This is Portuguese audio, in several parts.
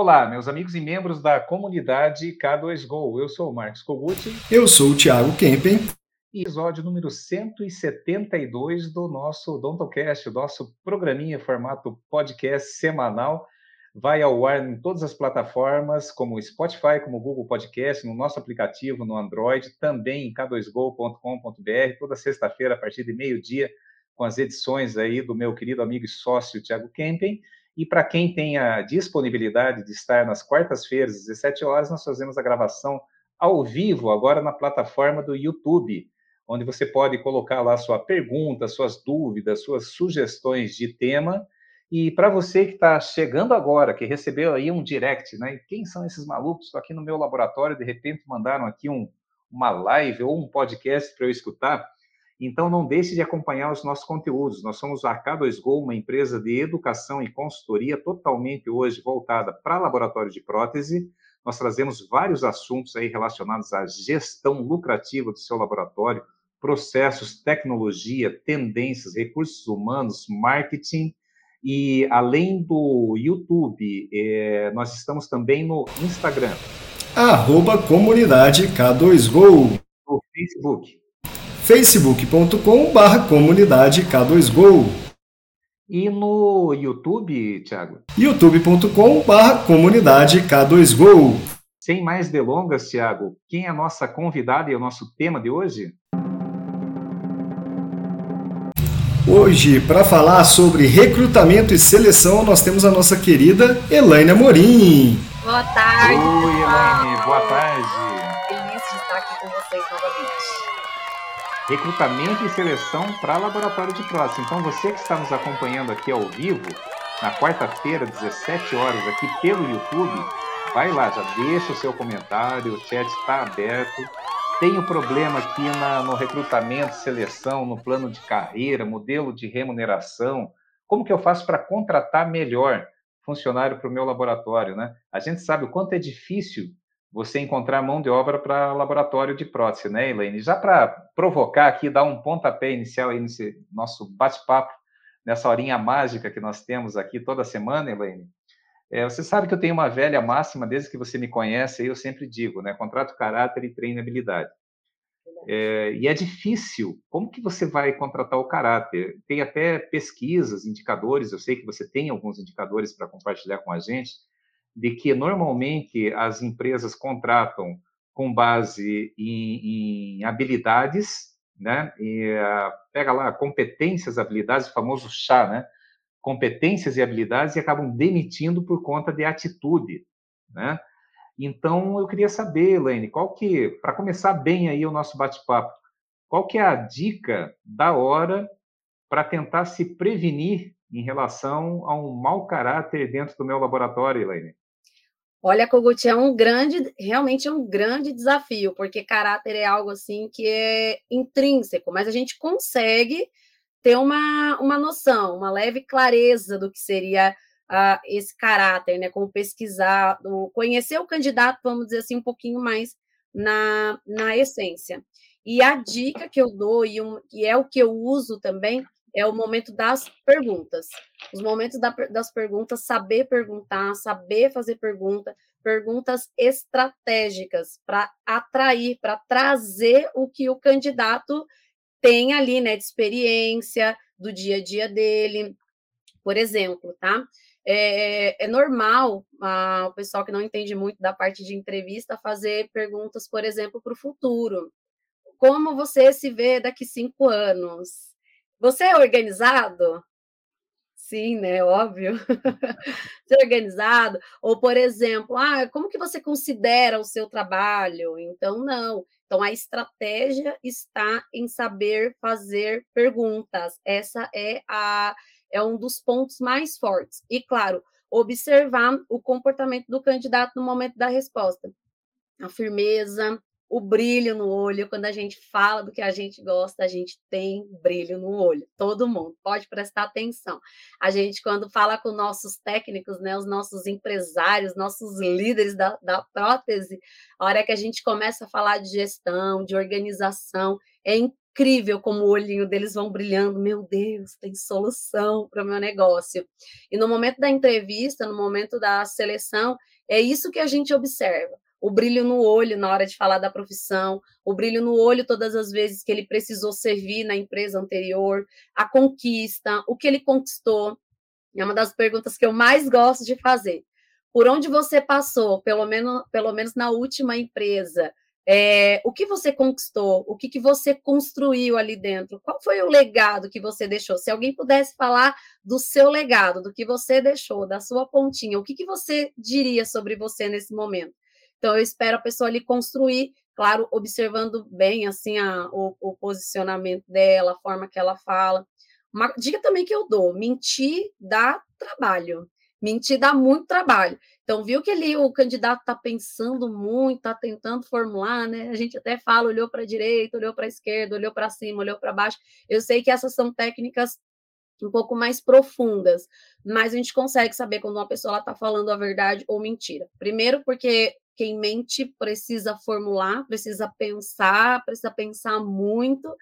Olá, meus amigos e membros da comunidade K2Go. Eu sou o Marcos Kogut. Eu sou o Thiago Kempen. Episódio número 172 do nosso Dontocast, o nosso programinha formato podcast semanal. Vai ao ar em todas as plataformas, como o Spotify, como o Google Podcast, no nosso aplicativo no Android, também em k2go.com.br, toda sexta-feira a partir de meio-dia, com as edições aí do meu querido amigo e sócio Thiago Kempen. E para quem tem a disponibilidade de estar nas quartas-feiras, às 17 horas, nós fazemos a gravação ao vivo, agora na plataforma do YouTube, onde você pode colocar lá sua pergunta, suas dúvidas, suas sugestões de tema. E para você que está chegando agora, que recebeu aí um direct, né? Quem são esses malucos? Estou aqui no meu laboratório, de repente mandaram aqui um, uma live ou um podcast para eu escutar. Então, não deixe de acompanhar os nossos conteúdos. Nós somos a K2Go, uma empresa de educação e consultoria totalmente hoje voltada para laboratório de prótese. Nós trazemos vários assuntos aí relacionados à gestão lucrativa do seu laboratório, processos, tecnologia, tendências, recursos humanos, marketing. E além do YouTube, é, nós estamos também no Instagram. Arroba comunidade K2Go. No Facebook facebook.com.br comunidade K2Go. E no YouTube, Thiago? youtube.com.br comunidade K2Go. Sem mais delongas, Thiago, quem é a nossa convidada e o nosso tema de hoje? Hoje, para falar sobre recrutamento e seleção, nós temos a nossa querida Elaine Amorim. Boa tarde. Oi, Elaine, boa tarde. Feliz de estar aqui com vocês novamente recrutamento e seleção para laboratório de prótese. Então, você que está nos acompanhando aqui ao vivo, na quarta-feira, 17 horas, aqui pelo YouTube, vai lá, já deixa o seu comentário, o chat está aberto. Tem o problema aqui na, no recrutamento, seleção, no plano de carreira, modelo de remuneração. Como que eu faço para contratar melhor funcionário para o meu laboratório, né? A gente sabe o quanto é difícil você encontrar mão de obra para laboratório de prótese, né, Elaine? Já para provocar aqui, dar um pontapé inicial aí nesse nosso bate-papo, nessa horinha mágica que nós temos aqui toda semana, Elaine. É, você sabe que eu tenho uma velha máxima, desde que você me conhece, eu sempre digo, né? Contrato caráter e treinabilidade. É, e é difícil. Como que você vai contratar o caráter? Tem até pesquisas, indicadores. Eu sei que você tem alguns indicadores para compartilhar com a gente de que normalmente as empresas contratam com base em, em habilidades, né? E, uh, pega lá competências, habilidades, o famoso chá, né? Competências e habilidades e acabam demitindo por conta de atitude, né? Então eu queria saber, Elaine, qual que, para começar bem aí o nosso bate-papo, qual que é a dica da hora para tentar se prevenir em relação a um mau caráter dentro do meu laboratório, Elaine? Olha, Kogut, é um grande, realmente é um grande desafio, porque caráter é algo assim que é intrínseco, mas a gente consegue ter uma, uma noção, uma leve clareza do que seria uh, esse caráter, né? Como pesquisar, conhecer o candidato, vamos dizer assim, um pouquinho mais na, na essência. E a dica que eu dou, e, um, e é o que eu uso também, é o momento das perguntas. Os momentos da, das perguntas, saber perguntar, saber fazer pergunta, perguntas estratégicas para atrair, para trazer o que o candidato tem ali, né, de experiência, do dia a dia dele. Por exemplo, tá? É, é normal ah, o pessoal que não entende muito da parte de entrevista fazer perguntas, por exemplo, para o futuro. Como você se vê daqui cinco anos? Você é organizado? Sim, né? Óbvio. Ser organizado. Ou, por exemplo, ah, como que você considera o seu trabalho? Então, não. Então, a estratégia está em saber fazer perguntas. Essa é a é um dos pontos mais fortes. E, claro, observar o comportamento do candidato no momento da resposta. A firmeza, o brilho no olho. Quando a gente fala do que a gente gosta, a gente tem brilho no olho. Todo mundo pode prestar atenção. A gente, quando fala com nossos técnicos, né, os nossos empresários, nossos líderes da, da prótese, a hora que a gente começa a falar de gestão, de organização, é incrível como o olhinho deles vão brilhando. Meu Deus, tem solução para o meu negócio. E no momento da entrevista, no momento da seleção, é isso que a gente observa. O brilho no olho na hora de falar da profissão, o brilho no olho todas as vezes que ele precisou servir na empresa anterior, a conquista, o que ele conquistou. É uma das perguntas que eu mais gosto de fazer. Por onde você passou, pelo menos, pelo menos na última empresa? É, o que você conquistou? O que, que você construiu ali dentro? Qual foi o legado que você deixou? Se alguém pudesse falar do seu legado, do que você deixou, da sua pontinha, o que, que você diria sobre você nesse momento? Então, eu espero a pessoa ali construir, claro, observando bem assim a, o, o posicionamento dela, a forma que ela fala. Uma dica também que eu dou: mentir dá trabalho. Mentir dá muito trabalho. Então, viu que ali o candidato está pensando muito, está tentando formular, né? A gente até fala, olhou para a direita, olhou para a esquerda, olhou para cima, olhou para baixo. Eu sei que essas são técnicas um pouco mais profundas, mas a gente consegue saber quando uma pessoa está falando a verdade ou mentira. Primeiro, porque quem mente precisa formular, precisa pensar, precisa pensar muito,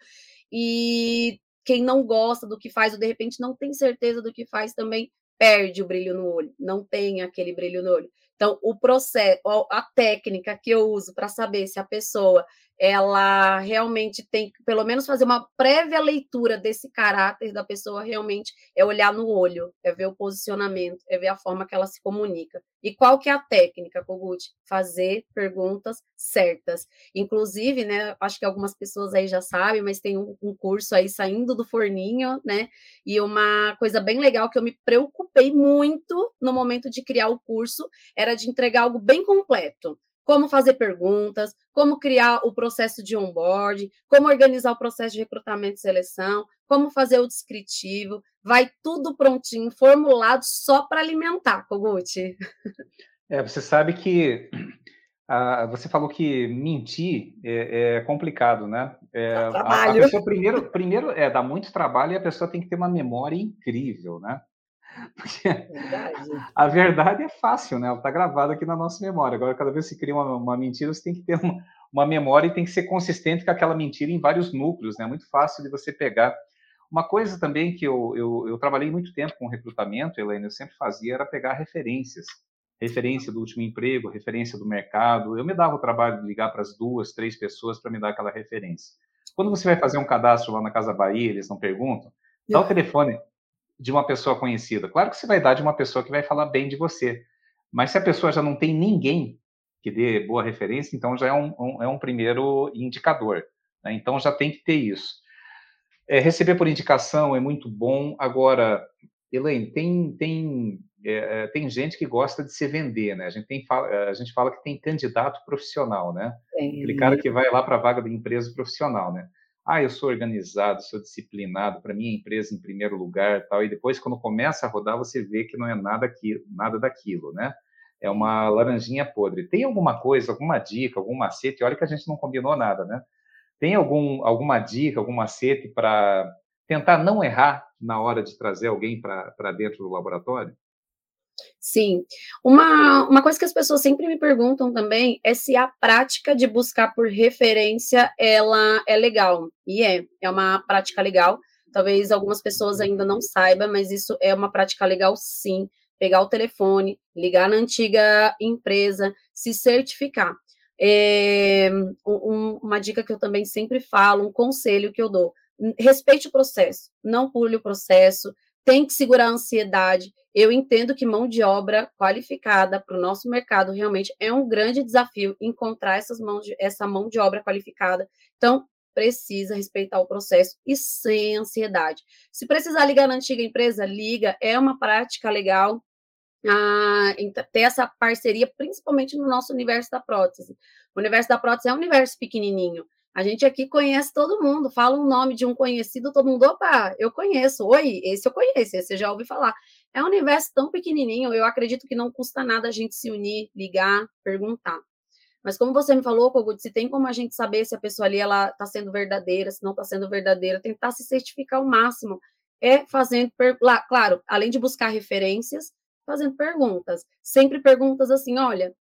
e quem não gosta do que faz, ou de repente não tem certeza do que faz, também perde o brilho no olho, não tem aquele brilho no olho. Então, o processo, a técnica que eu uso para saber se a pessoa ela realmente tem que, pelo menos, fazer uma prévia leitura desse caráter da pessoa, realmente é olhar no olho, é ver o posicionamento, é ver a forma que ela se comunica. E qual que é a técnica, Kogut? Fazer perguntas certas. Inclusive, né, acho que algumas pessoas aí já sabem, mas tem um, um curso aí saindo do forninho, né, e uma coisa bem legal que eu me preocupei muito no momento de criar o curso, era de entregar algo bem completo como fazer perguntas, como criar o processo de onboard, como organizar o processo de recrutamento e seleção, como fazer o descritivo, vai tudo prontinho, formulado só para alimentar, Kogut. É, você sabe que ah, você falou que mentir é, é complicado, né? É, trabalho. A, a primeiro, primeiro é dá muito trabalho e a pessoa tem que ter uma memória incrível, né? Porque verdade. a verdade é fácil, né? Ela está gravada aqui na nossa memória. Agora, cada vez que você cria uma, uma mentira, você tem que ter uma, uma, memória e tem que ser consistente com aquela mentira em vários núcleos, né? É muito fácil de você pegar. Uma coisa também que eu, eu, eu trabalhei muito tempo com recrutamento, Helena, eu sempre fazia, era pegar referências. Referência do último emprego, referência do mercado. Eu me dava o trabalho de ligar para as duas, três pessoas para me dar aquela referência. Quando você vai fazer um cadastro lá na Casa Bahia, eles não perguntam, dá o telefone, de uma pessoa conhecida. Claro que você vai dar de uma pessoa que vai falar bem de você, mas se a pessoa já não tem ninguém que dê boa referência, então já é um, um é um primeiro indicador. Né? Então já tem que ter isso. É, receber por indicação é muito bom. Agora, Elaine, tem, tem, é, é tem gente que gosta de se vender, né? A gente, tem, a gente fala que tem candidato profissional, né? Aquele cara que vai lá para a vaga da empresa profissional, né? Ah, eu sou organizado, sou disciplinado, para mim a empresa em primeiro lugar, tal, e depois quando começa a rodar você vê que não é nada aquilo, nada daquilo, né? É uma laranjinha podre. Tem alguma coisa, alguma dica, algum macete? Olha que a gente não combinou nada, né? Tem algum, alguma dica, algum macete para tentar não errar na hora de trazer alguém para dentro do laboratório? Sim. Uma, uma coisa que as pessoas sempre me perguntam também é se a prática de buscar por referência ela é legal. E é, é uma prática legal. Talvez algumas pessoas ainda não saibam, mas isso é uma prática legal sim. Pegar o telefone, ligar na antiga empresa, se certificar. É, um, uma dica que eu também sempre falo, um conselho que eu dou: respeite o processo, não pule o processo, tem que segurar a ansiedade. Eu entendo que mão de obra qualificada para o nosso mercado realmente é um grande desafio encontrar essas mãos de, essa mão de obra qualificada. Então, precisa respeitar o processo e sem ansiedade. Se precisar ligar na antiga empresa, liga, é uma prática legal. Ah, ter essa parceria, principalmente no nosso universo da prótese. O universo da prótese é um universo pequenininho. A gente aqui conhece todo mundo, fala um nome de um conhecido, todo mundo, opa, eu conheço, oi, esse eu conheço, esse eu já ouvi falar. É um universo tão pequenininho, eu acredito que não custa nada a gente se unir, ligar, perguntar. Mas como você me falou, Kogut, se tem como a gente saber se a pessoa ali ela está sendo verdadeira, se não está sendo verdadeira, tentar se certificar ao máximo. É fazendo, claro, além de buscar referências, fazendo perguntas. Sempre perguntas assim, olha,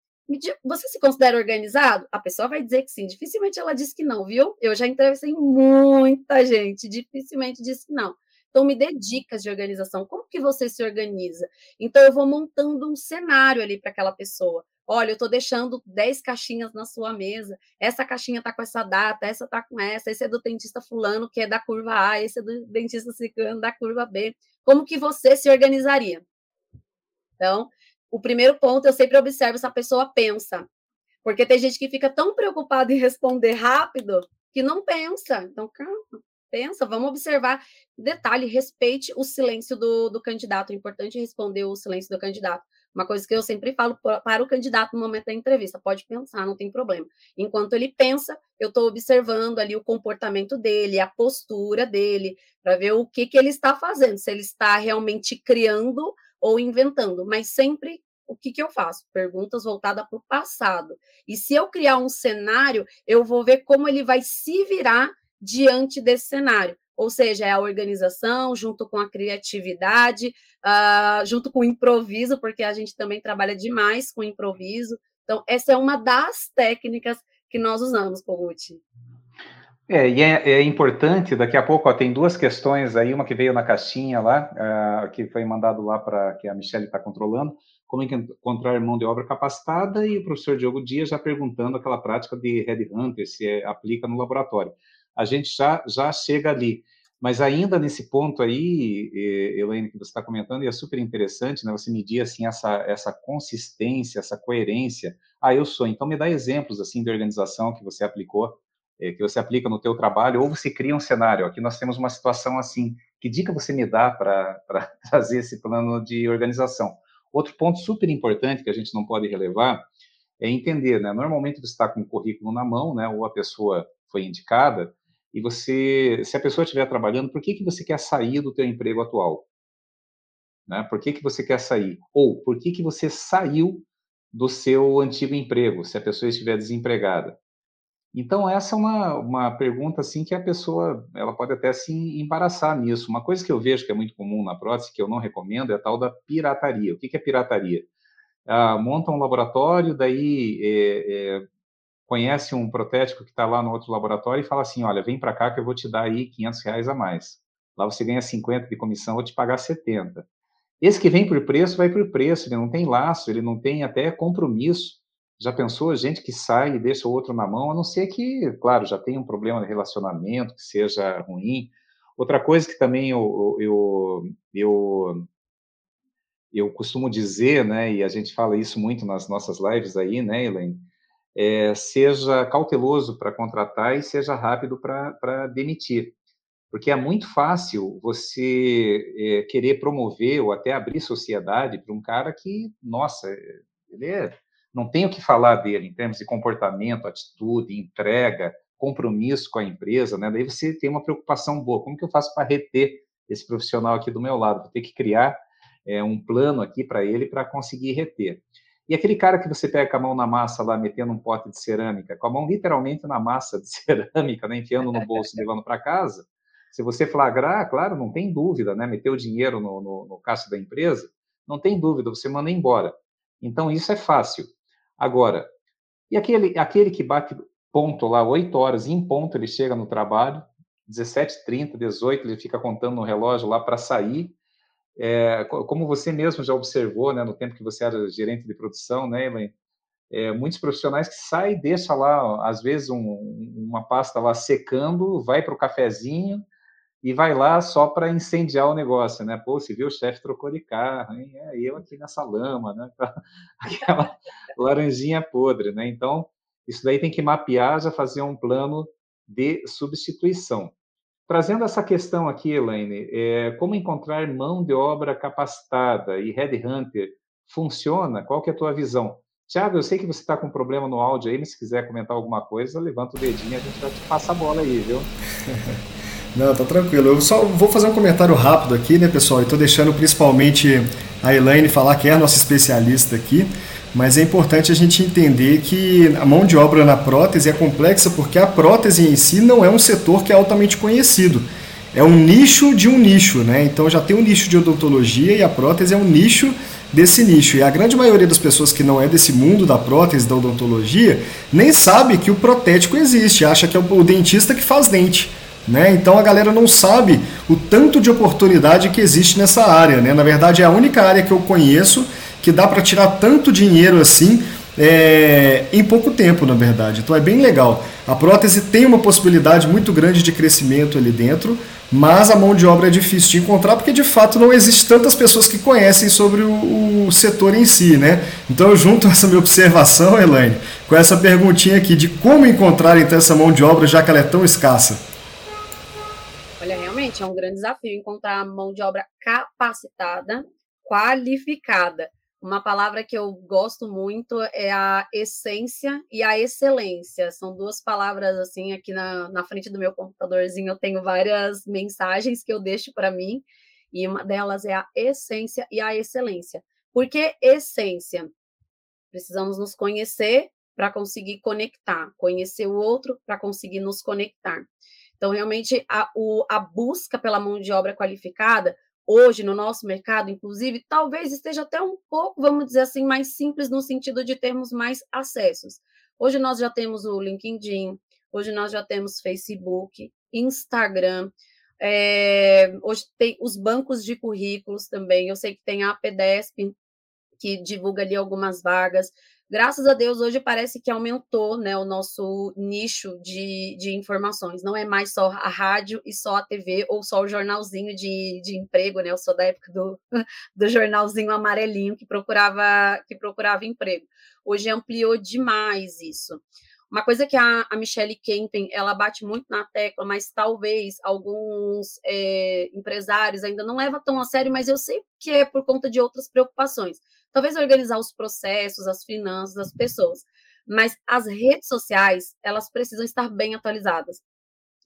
você se considera organizado? A pessoa vai dizer que sim. Dificilmente ela diz que não, viu? Eu já entrevistei muita gente, dificilmente diz que não. Então, me dê dicas de organização. Como que você se organiza? Então, eu vou montando um cenário ali para aquela pessoa. Olha, eu estou deixando 10 caixinhas na sua mesa. Essa caixinha está com essa data, essa está com essa. Esse é do dentista fulano, que é da curva A. Esse é do dentista ciclano, da curva B. Como que você se organizaria? Então, o primeiro ponto, eu sempre observo se a pessoa pensa. Porque tem gente que fica tão preocupada em responder rápido que não pensa. Então, calma, pensa, vamos observar. Detalhe, respeite o silêncio do, do candidato. É importante responder o silêncio do candidato. Uma coisa que eu sempre falo para o candidato no momento da entrevista: pode pensar, não tem problema. Enquanto ele pensa, eu estou observando ali o comportamento dele, a postura dele, para ver o que, que ele está fazendo, se ele está realmente criando ou inventando, mas sempre o que, que eu faço? Perguntas voltadas para o passado. E se eu criar um cenário, eu vou ver como ele vai se virar diante desse cenário. Ou seja, é a organização junto com a criatividade, uh, junto com o improviso, porque a gente também trabalha demais com improviso. Então, essa é uma das técnicas que nós usamos, Koguchi. É, e é, é, importante, daqui a pouco ó, tem duas questões aí, uma que veio na caixinha lá, uh, que foi mandado lá para que a Michelle está controlando, como encontrar mão de obra capacitada, e o professor Diogo Dias já perguntando aquela prática de headhunter, se é, aplica no laboratório. A gente já, já chega ali. Mas ainda nesse ponto aí, Elaine, que você está comentando, e é super interessante, né? Você medir assim essa, essa consistência, essa coerência. Ah, eu sou. Então me dá exemplos assim de organização que você aplicou é, que você aplica no teu trabalho, ou você cria um cenário. Aqui nós temos uma situação assim. Que dica você me dá para fazer esse plano de organização? Outro ponto super importante que a gente não pode relevar é entender, né? Normalmente você está com o currículo na mão, né? Ou a pessoa foi indicada e você, se a pessoa estiver trabalhando, por que que você quer sair do teu emprego atual? Né? Por que que você quer sair? Ou por que que você saiu do seu antigo emprego, se a pessoa estiver desempregada? Então, essa é uma, uma pergunta assim que a pessoa ela pode até se embaraçar nisso. Uma coisa que eu vejo que é muito comum na prótese, que eu não recomendo, é a tal da pirataria. O que, é pirataria? Ah, monta um laboratório, daí é, é, conhece um protético que está lá no outro laboratório e fala assim, olha, vem para cá que eu vou te dar aí 500 reais a mais. Lá você ganha 50 de comissão, eu vou te pagar 70. Esse que vem por preço, vai por preço, ele não tem laço, ele não tem até compromisso já pensou gente que sai e deixa o outro na mão, a não ser que, claro, já tem um problema de relacionamento, que seja ruim. Outra coisa que também eu, eu, eu, eu costumo dizer, né, e a gente fala isso muito nas nossas lives aí, né, Elaine, é, seja cauteloso para contratar e seja rápido para demitir. Porque é muito fácil você é, querer promover ou até abrir sociedade para um cara que, nossa, ele é não tenho o que falar dele em termos de comportamento, atitude, entrega, compromisso com a empresa, né? Daí você tem uma preocupação boa. Como que eu faço para reter esse profissional aqui do meu lado? Vou ter que criar é, um plano aqui para ele para conseguir reter. E aquele cara que você pega com a mão na massa lá, metendo um pote de cerâmica, com a mão literalmente na massa de cerâmica, né? enfiando no bolso e levando para casa, se você flagrar, claro, não tem dúvida, né? Meter o dinheiro no, no, no caixa da empresa, não tem dúvida, você manda embora. Então, isso é fácil. Agora, e aquele, aquele que bate ponto lá, 8 horas, em ponto ele chega no trabalho, 17h30, 18 ele fica contando no relógio lá para sair. É, como você mesmo já observou, né, no tempo que você era gerente de produção, né, Elaine? É, muitos profissionais que saem, deixa lá, às vezes, um, uma pasta lá secando, vai para o cafezinho, e vai lá só para incendiar o negócio, né? Pô, se viu, o chefe trocou de carro, hein? É, eu aqui nessa lama, né? Aquela laranjinha podre, né? Então, isso daí tem que mapear, já fazer um plano de substituição. Trazendo essa questão aqui, Elaine, é, como encontrar mão de obra capacitada e headhunter funciona? Qual que é a tua visão? Tiago, eu sei que você está com problema no áudio aí, mas se quiser comentar alguma coisa, levanta o dedinho, a gente vai te passar a bola aí, viu? Não, tá tranquilo. Eu só vou fazer um comentário rápido aqui, né, pessoal? Estou deixando principalmente a Elaine falar, que é a nossa especialista aqui, mas é importante a gente entender que a mão de obra na prótese é complexa porque a prótese em si não é um setor que é altamente conhecido. É um nicho de um nicho, né? Então já tem um nicho de odontologia e a prótese é um nicho desse nicho. E a grande maioria das pessoas que não é desse mundo da prótese, da odontologia, nem sabe que o protético existe, acha que é o dentista que faz dente. Né? Então a galera não sabe o tanto de oportunidade que existe nessa área. Né? Na verdade, é a única área que eu conheço que dá para tirar tanto dinheiro assim é, em pouco tempo, na verdade. Então é bem legal. A prótese tem uma possibilidade muito grande de crescimento ali dentro, mas a mão de obra é difícil de encontrar porque de fato não existe tantas pessoas que conhecem sobre o, o setor em si, né? Então eu junto essa minha observação, Elaine, com essa perguntinha aqui de como encontrar então essa mão de obra já que ela é tão escassa. Realmente é um grande desafio encontrar mão de obra capacitada, qualificada. Uma palavra que eu gosto muito é a essência e a excelência. São duas palavras assim aqui na, na frente do meu computadorzinho. Eu tenho várias mensagens que eu deixo para mim e uma delas é a essência e a excelência. Por que essência? Precisamos nos conhecer para conseguir conectar, conhecer o outro para conseguir nos conectar. Então, realmente, a, o, a busca pela mão de obra qualificada hoje no nosso mercado, inclusive, talvez esteja até um pouco, vamos dizer assim, mais simples no sentido de termos mais acessos. Hoje nós já temos o LinkedIn, hoje nós já temos Facebook, Instagram, é, hoje tem os bancos de currículos também. Eu sei que tem a APDESP, que divulga ali algumas vagas graças a Deus, hoje parece que aumentou né, o nosso nicho de, de informações. Não é mais só a rádio e só a TV ou só o jornalzinho de, de emprego, né? Eu sou da época do, do jornalzinho amarelinho que procurava, que procurava emprego. Hoje ampliou demais isso. Uma coisa que a, a Michelle Kempen, ela bate muito na tecla, mas talvez alguns é, empresários ainda não levam tão a sério, mas eu sei que é por conta de outras preocupações talvez organizar os processos, as finanças das pessoas. Mas as redes sociais, elas precisam estar bem atualizadas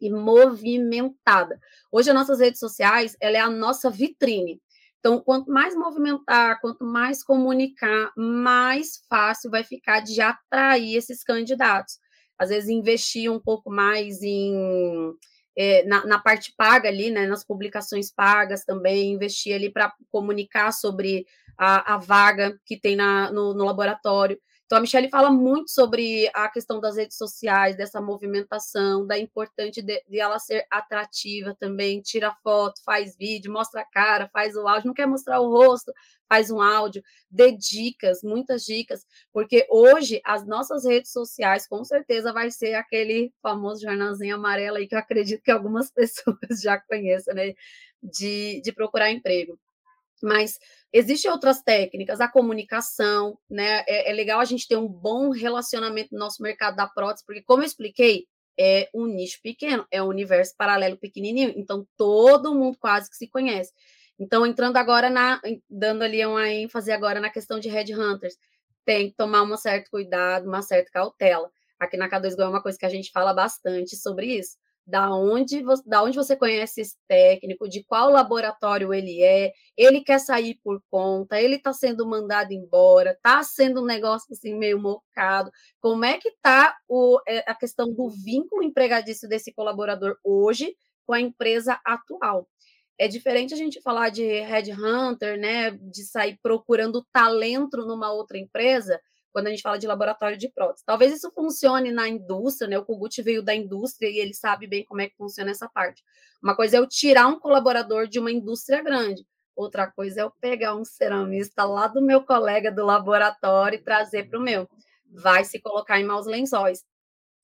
e movimentada. Hoje, as nossas redes sociais, ela é a nossa vitrine. Então, quanto mais movimentar, quanto mais comunicar, mais fácil vai ficar de atrair esses candidatos. Às vezes, investir um pouco mais em é, na, na, parte paga ali, né, nas publicações pagas também, investir ali para comunicar sobre a, a vaga que tem na, no, no laboratório. Então, a Michelle fala muito sobre a questão das redes sociais, dessa movimentação, da importante de, de, ela ser atrativa também, tira foto, faz vídeo, mostra a cara, faz o áudio, não quer mostrar o rosto, faz um áudio, dê dicas, muitas dicas, porque hoje as nossas redes sociais, com certeza, vai ser aquele famoso jornalzinho amarelo aí que eu acredito que algumas pessoas já conheçam, né, de, de procurar emprego. Mas existem outras técnicas, a comunicação, né? É, é, legal a gente ter um bom relacionamento no nosso mercado da prótese, porque, como eu expliquei, é um nicho pequeno, é um universo paralelo pequenininho, então todo mundo quase que se conhece. Então, entrando agora na, dando ali uma ênfase agora na questão de headhunters, tem que tomar um certo cuidado, uma certa cautela. Aqui na K2Go é uma coisa que a gente fala bastante sobre isso da onde, da onde você conhece esse técnico, de qual laboratório ele é, ele quer sair por conta, ele está sendo mandado embora, está sendo um negócio assim meio mocado. Como é que está é, a questão do vínculo empregadício desse colaborador hoje com a empresa atual? É diferente a gente falar de headhunter, né, de sair procurando talento numa outra empresa, quando a gente fala de laboratório de prótese. Talvez isso funcione na indústria, né? O Kogut veio da indústria e ele sabe bem como é que funciona essa parte. Uma coisa é eu tirar um colaborador de uma indústria grande, outra coisa é eu pegar um ceramista lá do meu colega do laboratório e trazer para o meu. Vai se colocar em maus lençóis.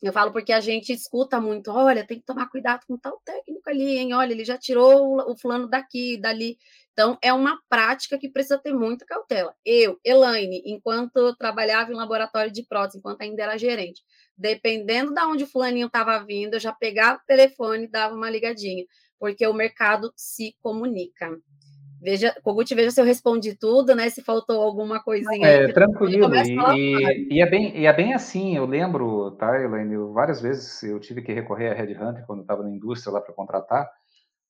Eu falo porque a gente escuta muito, olha, tem que tomar cuidado com tal técnico ali, hein? Olha, ele já tirou o fulano daqui, dali. Então, é uma prática que precisa ter muita cautela. Eu, Elaine, enquanto eu trabalhava em laboratório de prótese, enquanto ainda era gerente, dependendo de onde o fulaninho estava vindo, eu já pegava o telefone e dava uma ligadinha, porque o mercado se comunica. Veja, Kogut, veja se eu respondi tudo, né? Se faltou alguma coisinha. É, tranquilo. E, e, é bem, e é bem assim, eu lembro, tá, Elaine, várias vezes eu tive que recorrer a Red Hunter quando estava na indústria lá para contratar,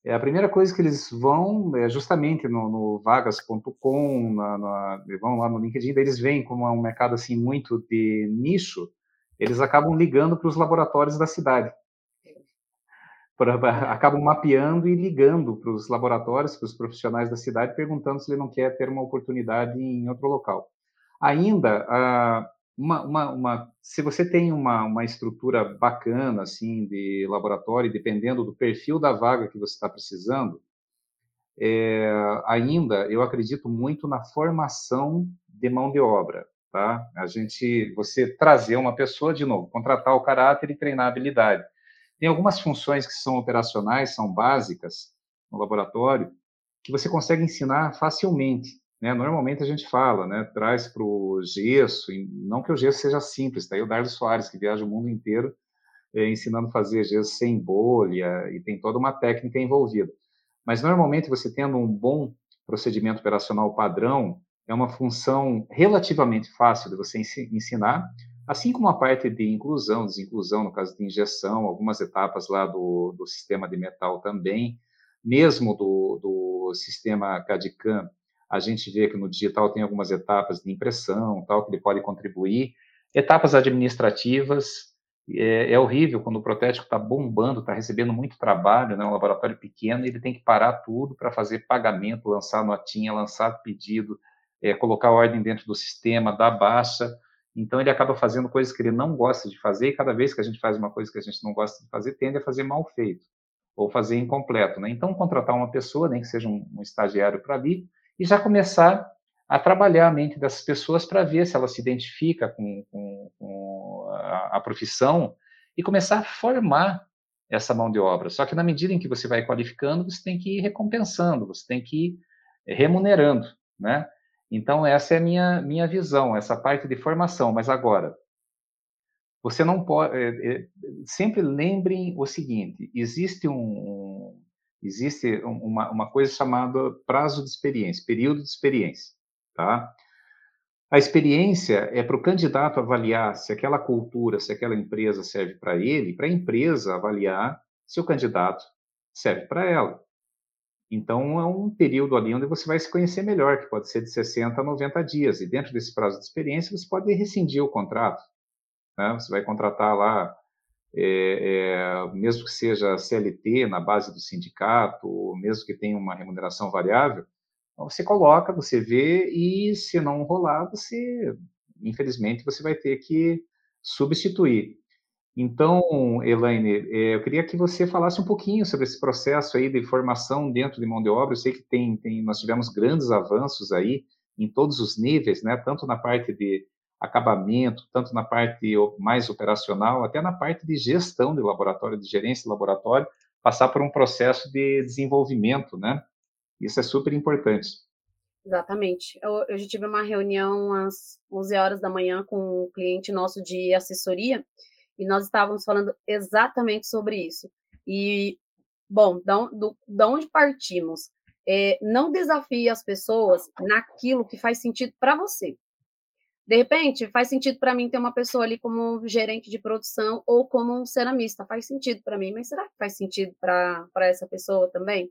é, a primeira coisa que eles vão é justamente no, no vagas.com, na, na, vão lá no LinkedIn, eles veem como é um mercado assim muito de nicho, eles acabam ligando para os laboratórios da cidade. pra, acabam mapeando e ligando para os laboratórios, para os profissionais da cidade, perguntando se ele não quer ter uma oportunidade em outro local. Ainda, ah, uma, uma, uma, se você tem uma, uma estrutura bacana assim de laboratório, dependendo do perfil da vaga que você está precisando, é, ainda eu acredito muito na formação de mão de obra, tá? A gente, você trazer uma pessoa de novo, contratar o caráter e treinar a habilidade. Tem algumas funções que são operacionais, são básicas no laboratório, que você consegue ensinar facilmente. Né? Normalmente a gente fala, né? traz para o gesso, não que o gesso seja simples, tá aí o Dardo Soares, que viaja o mundo inteiro é, ensinando a fazer gesso sem bolha, e tem toda uma técnica envolvida. Mas normalmente você tendo um bom procedimento operacional padrão, é uma função relativamente fácil de você ensinar, assim como a parte de inclusão, desinclusão, no caso de injeção, algumas etapas lá do, do sistema de metal também, mesmo do, do sistema CAD-CAM, a gente vê que no digital tem algumas etapas de impressão, tal, que ele pode contribuir. Etapas administrativas, é, é horrível quando o protético está bombando, está recebendo muito trabalho, né, um laboratório pequeno, ele tem que parar tudo para fazer pagamento, lançar notinha, lançar pedido, é, colocar ordem dentro do sistema, dar baixa. Então, ele acaba fazendo coisas que ele não gosta de fazer, e cada vez que a gente faz uma coisa que a gente não gosta de fazer, tende a fazer mal feito, ou fazer incompleto. Né? Então, contratar uma pessoa, nem que seja um, um estagiário para ali, e já começar a trabalhar a mente dessas pessoas para ver se ela se identifica com, com, com a, a, profissão e começar a formar essa mão de obra. Só que na medida em que você vai qualificando, você tem que ir recompensando, você tem que ir remunerando, né? Então essa é a minha minha visão, essa parte de formação. Mas agora, você não pode é, é, sempre lembrem o seguinte: existe um existe uma, uma coisa chamada prazo de experiência, período de experiência, tá? A experiência é para o candidato avaliar se aquela cultura, se aquela empresa serve para ele, para a empresa avaliar se o candidato serve para ela. Então, é um período ali onde você vai se conhecer melhor, que pode ser de 60 a 90 dias. E dentro desse prazo de experiência, você pode rescindir o contrato. Né? Você vai contratar lá é, é, mesmo que seja CLT na base do sindicato, mesmo que tenha uma remuneração variável, você coloca, você vê e se não rolar, você, infelizmente, você vai ter que substituir. Então, Elaine, é, eu queria que você falasse um pouquinho sobre esse processo aí de formação dentro de mão de obra. Eu sei que tem, tem nós tivemos grandes avanços aí em todos os níveis, né? Tanto na parte de acabamento, tanto na parte mais operacional, até na parte de gestão de laboratório, de gerência de laboratório, passar por um processo de desenvolvimento, né? Isso é super importante. Exatamente. Eu, eu já tive uma reunião às 11 horas da manhã com um cliente nosso de assessoria e nós estávamos falando exatamente sobre isso. E, bom, da onde partimos? É, não desafie as pessoas naquilo que faz sentido para você. De repente, faz sentido para mim ter uma pessoa ali como gerente de produção ou como um ceramista. Faz sentido para mim, mas será que faz sentido para essa pessoa também?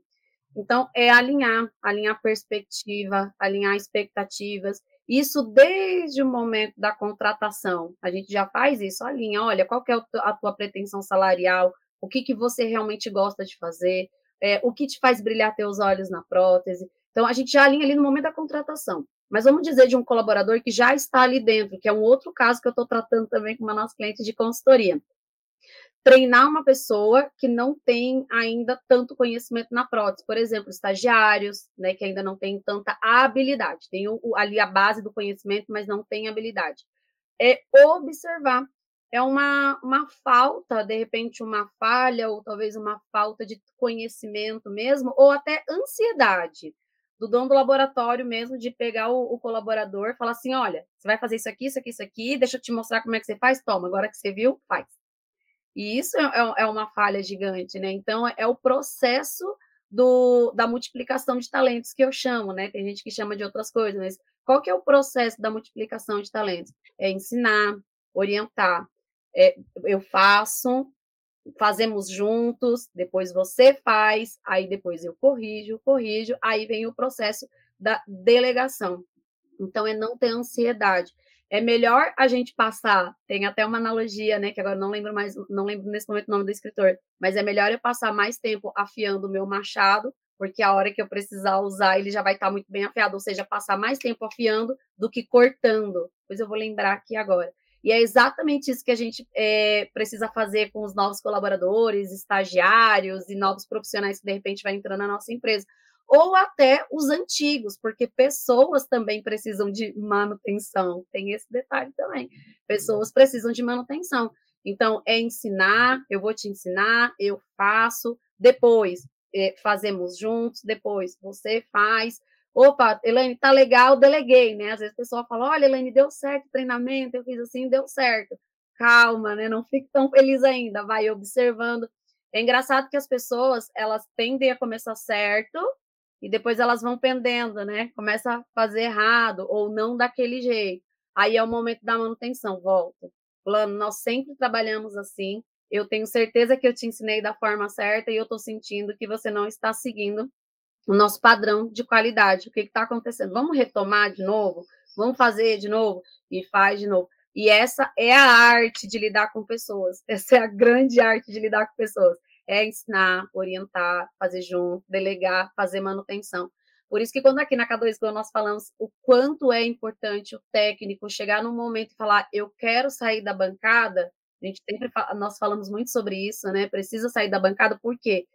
Então, é alinhar, alinhar perspectiva, alinhar expectativas. Isso desde o momento da contratação. A gente já faz isso, alinha, olha, qual que é a tua pretensão salarial, o que, que você realmente gosta de fazer, é, o que te faz brilhar teus olhos na prótese. Então, a gente já alinha ali no momento da contratação. Mas vamos dizer de um colaborador que já está ali dentro, que é um outro caso que eu estou tratando também com uma nossa cliente de consultoria. Treinar uma pessoa que não tem ainda tanto conhecimento na prótese, por exemplo, estagiários, né, que ainda não tem tanta habilidade, tem o, ali a base do conhecimento, mas não tem habilidade. É observar é uma, uma falta, de repente, uma falha, ou talvez uma falta de conhecimento mesmo, ou até ansiedade do dono do laboratório mesmo, de pegar o, o colaborador e falar assim: olha, você vai fazer isso aqui, isso aqui, isso aqui, deixa eu te mostrar como é que você faz, toma, agora que você viu, faz. E isso é, é, é uma falha gigante, né? Então, é o processo do, da multiplicação de talentos que eu chamo, né? Tem gente que chama de outras coisas, mas qual que é o processo da multiplicação de talentos? É ensinar, orientar. É, eu faço, fazemos juntos, depois você faz, aí depois eu corrijo, corrijo, aí vem o processo da delegação. Então, é não ter ansiedade. é melhor a gente passar, tem até uma analogia, né, que agora não lembro mais, não lembro nesse momento o nome do escritor, mas é melhor eu passar mais tempo afiando o meu machado, porque a hora que eu precisar usar, ele já vai estar muito bem afiado, ou seja, passar mais tempo afiando do que cortando. Pois eu vou lembrar aqui agora. E é exatamente isso que a gente é, precisa fazer com os novos colaboradores, estagiários e novos profissionais que de repente vai entrando na nossa empresa ou até os antigos, porque pessoas também precisam de manutenção. Tem esse detalhe também. Pessoas precisam de manutenção. Então, é ensinar, eu vou te ensinar, eu faço, depois é, fazemos juntos, depois você faz. Opa, Elaine, tá legal, deleguei, né? Às vezes a pessoa fala: olha, Elaine, deu certo o treinamento, eu fiz assim, deu certo. Calma, né? Não fique tão feliz ainda, vai observando. É engraçado que as pessoas, elas tendem a começar certo, e depois elas vão pendendo, né? Começa a fazer errado ou não daquele jeito. Aí é o momento da manutenção, volta. Plano, nós sempre trabalhamos assim. Eu tenho certeza que eu te ensinei da forma certa e eu estou sentindo que você não está seguindo o nosso padrão de qualidade. O que está acontecendo? Vamos retomar de novo? Vamos fazer de novo? E faz de novo. E essa é a arte de lidar com pessoas. Essa é a grande arte de lidar com pessoas é ensinar, orientar, fazer junto, delegar, fazer manutenção. Por isso que quando aqui na K2 Go nós falamos o quanto é importante o técnico chegar num momento e falar, eu quero sair da bancada, a gente sempre fala, nós falamos muito sobre isso, né? Precisa sair da bancada, por quê?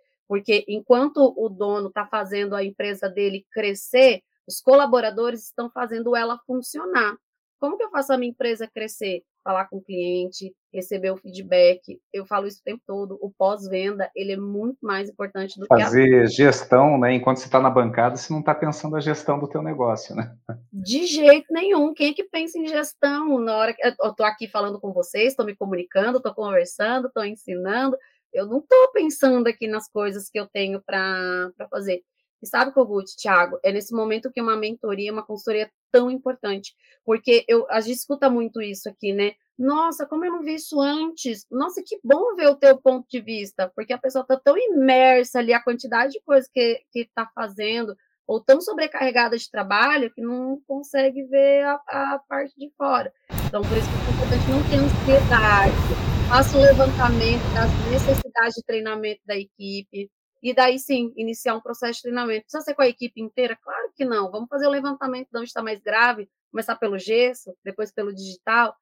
Enquanto o dono está fazendo a empresa dele crescer, os colaboradores estão fazendo ela funcionar. Como que eu faço a minha empresa crescer? falar com o cliente, receber o feedback. Eu falo isso o tempo todo. O pós-venda, ele é muito mais importante do Fazer que Fazer gestão, né? Enquanto você está na bancada, você não está pensando a gestão do teu negócio, né? De jeito nenhum. Quem é que pensa em gestão na hora que eu estou aqui falando com vocês, estou me comunicando, estou conversando, estou ensinando. Eu não estou pensando aqui nas coisas que eu tenho para fazer. E sabe, Kogut, Thiago, é nesse momento que uma mentoria, uma consultoria é tão importante, porque eu, a gente escuta muito isso aqui, né? Nossa, como eu não vi isso antes? Nossa, que bom ver o teu ponto de vista, porque a pessoa está tão imersa ali, a quantidade de coisas que está fazendo, ou tão sobrecarregada de trabalho, que não consegue ver a, a parte de fora. Então, por isso que é importante não ter ansiedade. Faça o levantamento das necessidades de treinamento da equipe, e daí sim, iniciar um processo de treinamento. Precisa ser com a equipe inteira? Claro que não. Vamos fazer o levantamento de onde está mais grave, começar pelo gesso, depois pelo digital.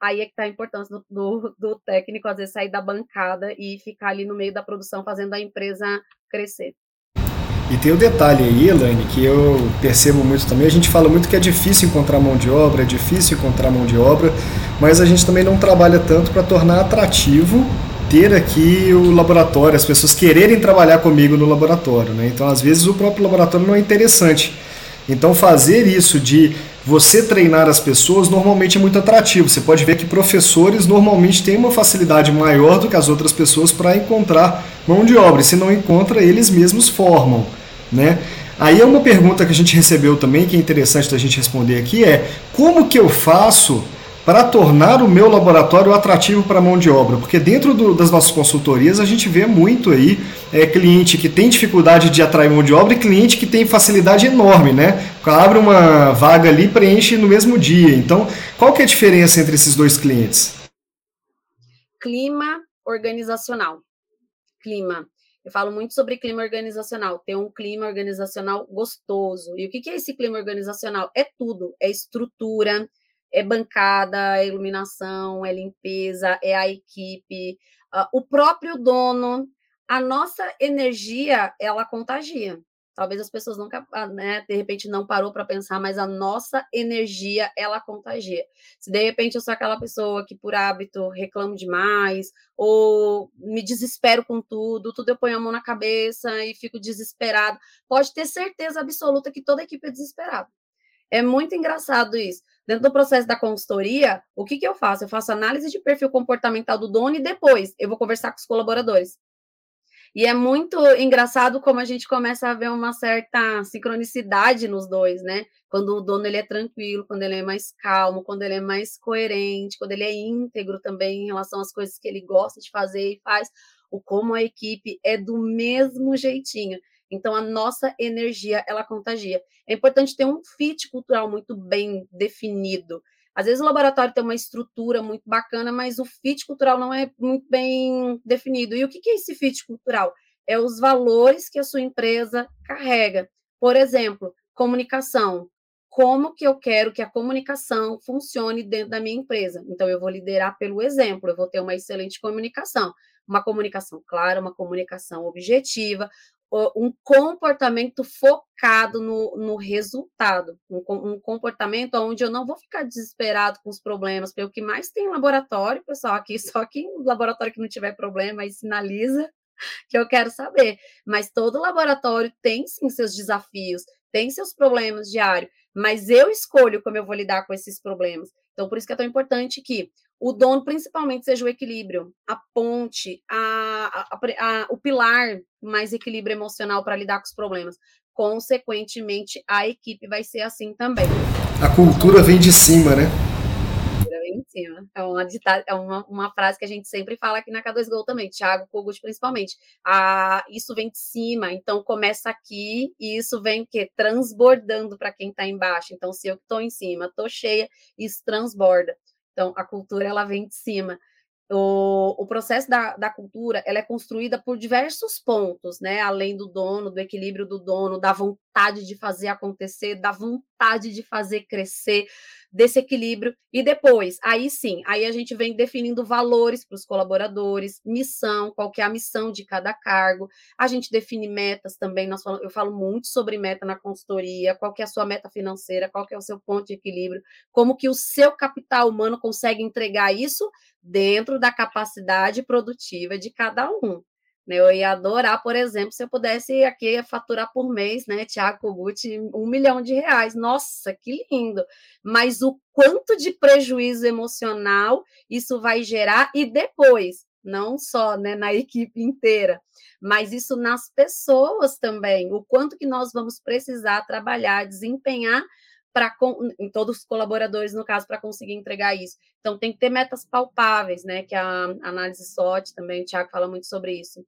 Aí é que está a importância do, do, do, técnico, às vezes, sair da bancada e ficar ali no meio da produção, fazendo a empresa crescer. E tem o um detalhe aí, Elaine, que eu percebo muito também. A gente fala muito que é difícil encontrar mão de obra, é difícil encontrar mão de obra, mas a gente também não trabalha tanto para tornar atrativo ter aqui o laboratório, as pessoas quererem trabalhar comigo no laboratório. Né? Então, às vezes, o próprio laboratório não é interessante. Então, fazer isso de você treinar as pessoas normalmente é muito atrativo. Você pode ver que professores normalmente têm uma facilidade maior do que as outras pessoas para encontrar mão de obra. E se não encontra, eles mesmos formam. Né? Aí é uma pergunta que a gente recebeu também, que é interessante da gente responder aqui, é como que eu faço para tornar o meu laboratório atrativo para a mão de obra, porque dentro do, das nossas consultorias a gente vê muito aí é, cliente que tem dificuldade de atrair mão de obra e cliente que tem facilidade enorme, né? Abre uma vaga ali preenche no mesmo dia. Então, qual que é a diferença entre esses dois clientes? Clima organizacional. Clima. Eu falo muito sobre clima organizacional, ter um clima organizacional gostoso. E o que é esse clima organizacional? É tudo, é estrutura, é bancada, é iluminação, é limpeza, é a equipe, o próprio dono. A nossa energia, ela contagia. Talvez as pessoas nunca, ah, né, de repente não parou para pensar, mas a nossa energia, ela contagia. Se de repente eu sou aquela pessoa que por hábito reclamo demais, ou me desespero com tudo, tudo eu ponho a mão na cabeça e fico desesperado, pode ter certeza absoluta que toda a equipe é desesperada. É muito engraçado isso. Dentro do processo da consultoria, o que, que eu faço? Eu faço análise de perfil comportamental do dono e depois eu vou conversar com os colaboradores. E é muito engraçado como a gente começa a ver uma certa sincronicidade nos dois, né? Quando o dono ele é tranquilo, quando ele é mais calmo, quando ele é mais coerente, quando ele é íntegro também em relação às coisas que ele gosta de fazer e faz, o como a equipe é do mesmo jeitinho. Então, a nossa energia, ela contagia. É importante ter um fit cultural muito bem definido. Às vezes o laboratório tem uma estrutura muito bacana, mas o fit cultural não é muito bem definido. E o que é esse fit cultural? É os valores que a sua empresa carrega. Por exemplo, comunicação. Como que eu quero que a comunicação funcione dentro da minha empresa? Então, eu vou liderar pelo exemplo, eu vou ter uma excelente comunicação. Uma comunicação clara, uma comunicação objetiva, um comportamento focado no, no resultado, um, um, comportamento onde eu não vou ficar desesperado com os problemas, porque o que mais tem em laboratório, pessoal, aqui, só que laboratório que não tiver problema, aí sinaliza que eu quero saber. Mas todo laboratório tem sim seus desafios, tem seus problemas diários, mas eu escolho como eu vou lidar com esses problemas. Então, por isso que é tão importante que o dono principalmente seja o equilíbrio, a ponte, a, a, a, o pilar mais equilíbrio emocional para lidar com os problemas. Consequentemente, a equipe vai ser assim também. A cultura vem de cima, né? Vem de cima. É, uma, é uma, uma frase que a gente sempre fala aqui na K2 Gol também, Thiago Kogut principalmente. Ah, isso vem de cima, então começa aqui e isso vem que transbordando para quem está embaixo. Então, se eu estou em cima, estou cheia, isso transborda. Então, a cultura ela vem de cima. O, o processo da, da cultura ela é construída por diversos pontos, né? Além do dono, do equilíbrio do dono, da vontade de fazer acontecer, da vontade de fazer crescer, desse equilíbrio. E depois, aí sim, aí a gente vem definindo valores para os colaboradores, missão, qual que é a missão de cada cargo. A gente define metas também, nós falamos, eu falo muito sobre meta na consultoria, qual que é a sua meta financeira, qual que é o seu ponto de equilíbrio, como que o seu capital humano consegue entregar isso dentro da capacidade produtiva de cada um. Né? Eu ia adorar, por exemplo, se eu pudesse aqui faturar por mês, né, Tiago Kogut, um milhão de reais. Nossa, que lindo! Mas o quanto de prejuízo emocional isso vai gerar e depois, não só né, na equipe inteira, mas isso nas pessoas também. O quanto que nós vamos precisar trabalhar, desempenhar para em todos os colaboradores, no caso, para conseguir entregar isso. Então, tem que ter metas palpáveis, né? Que a análise SWOT também, o Tiago fala muito sobre isso.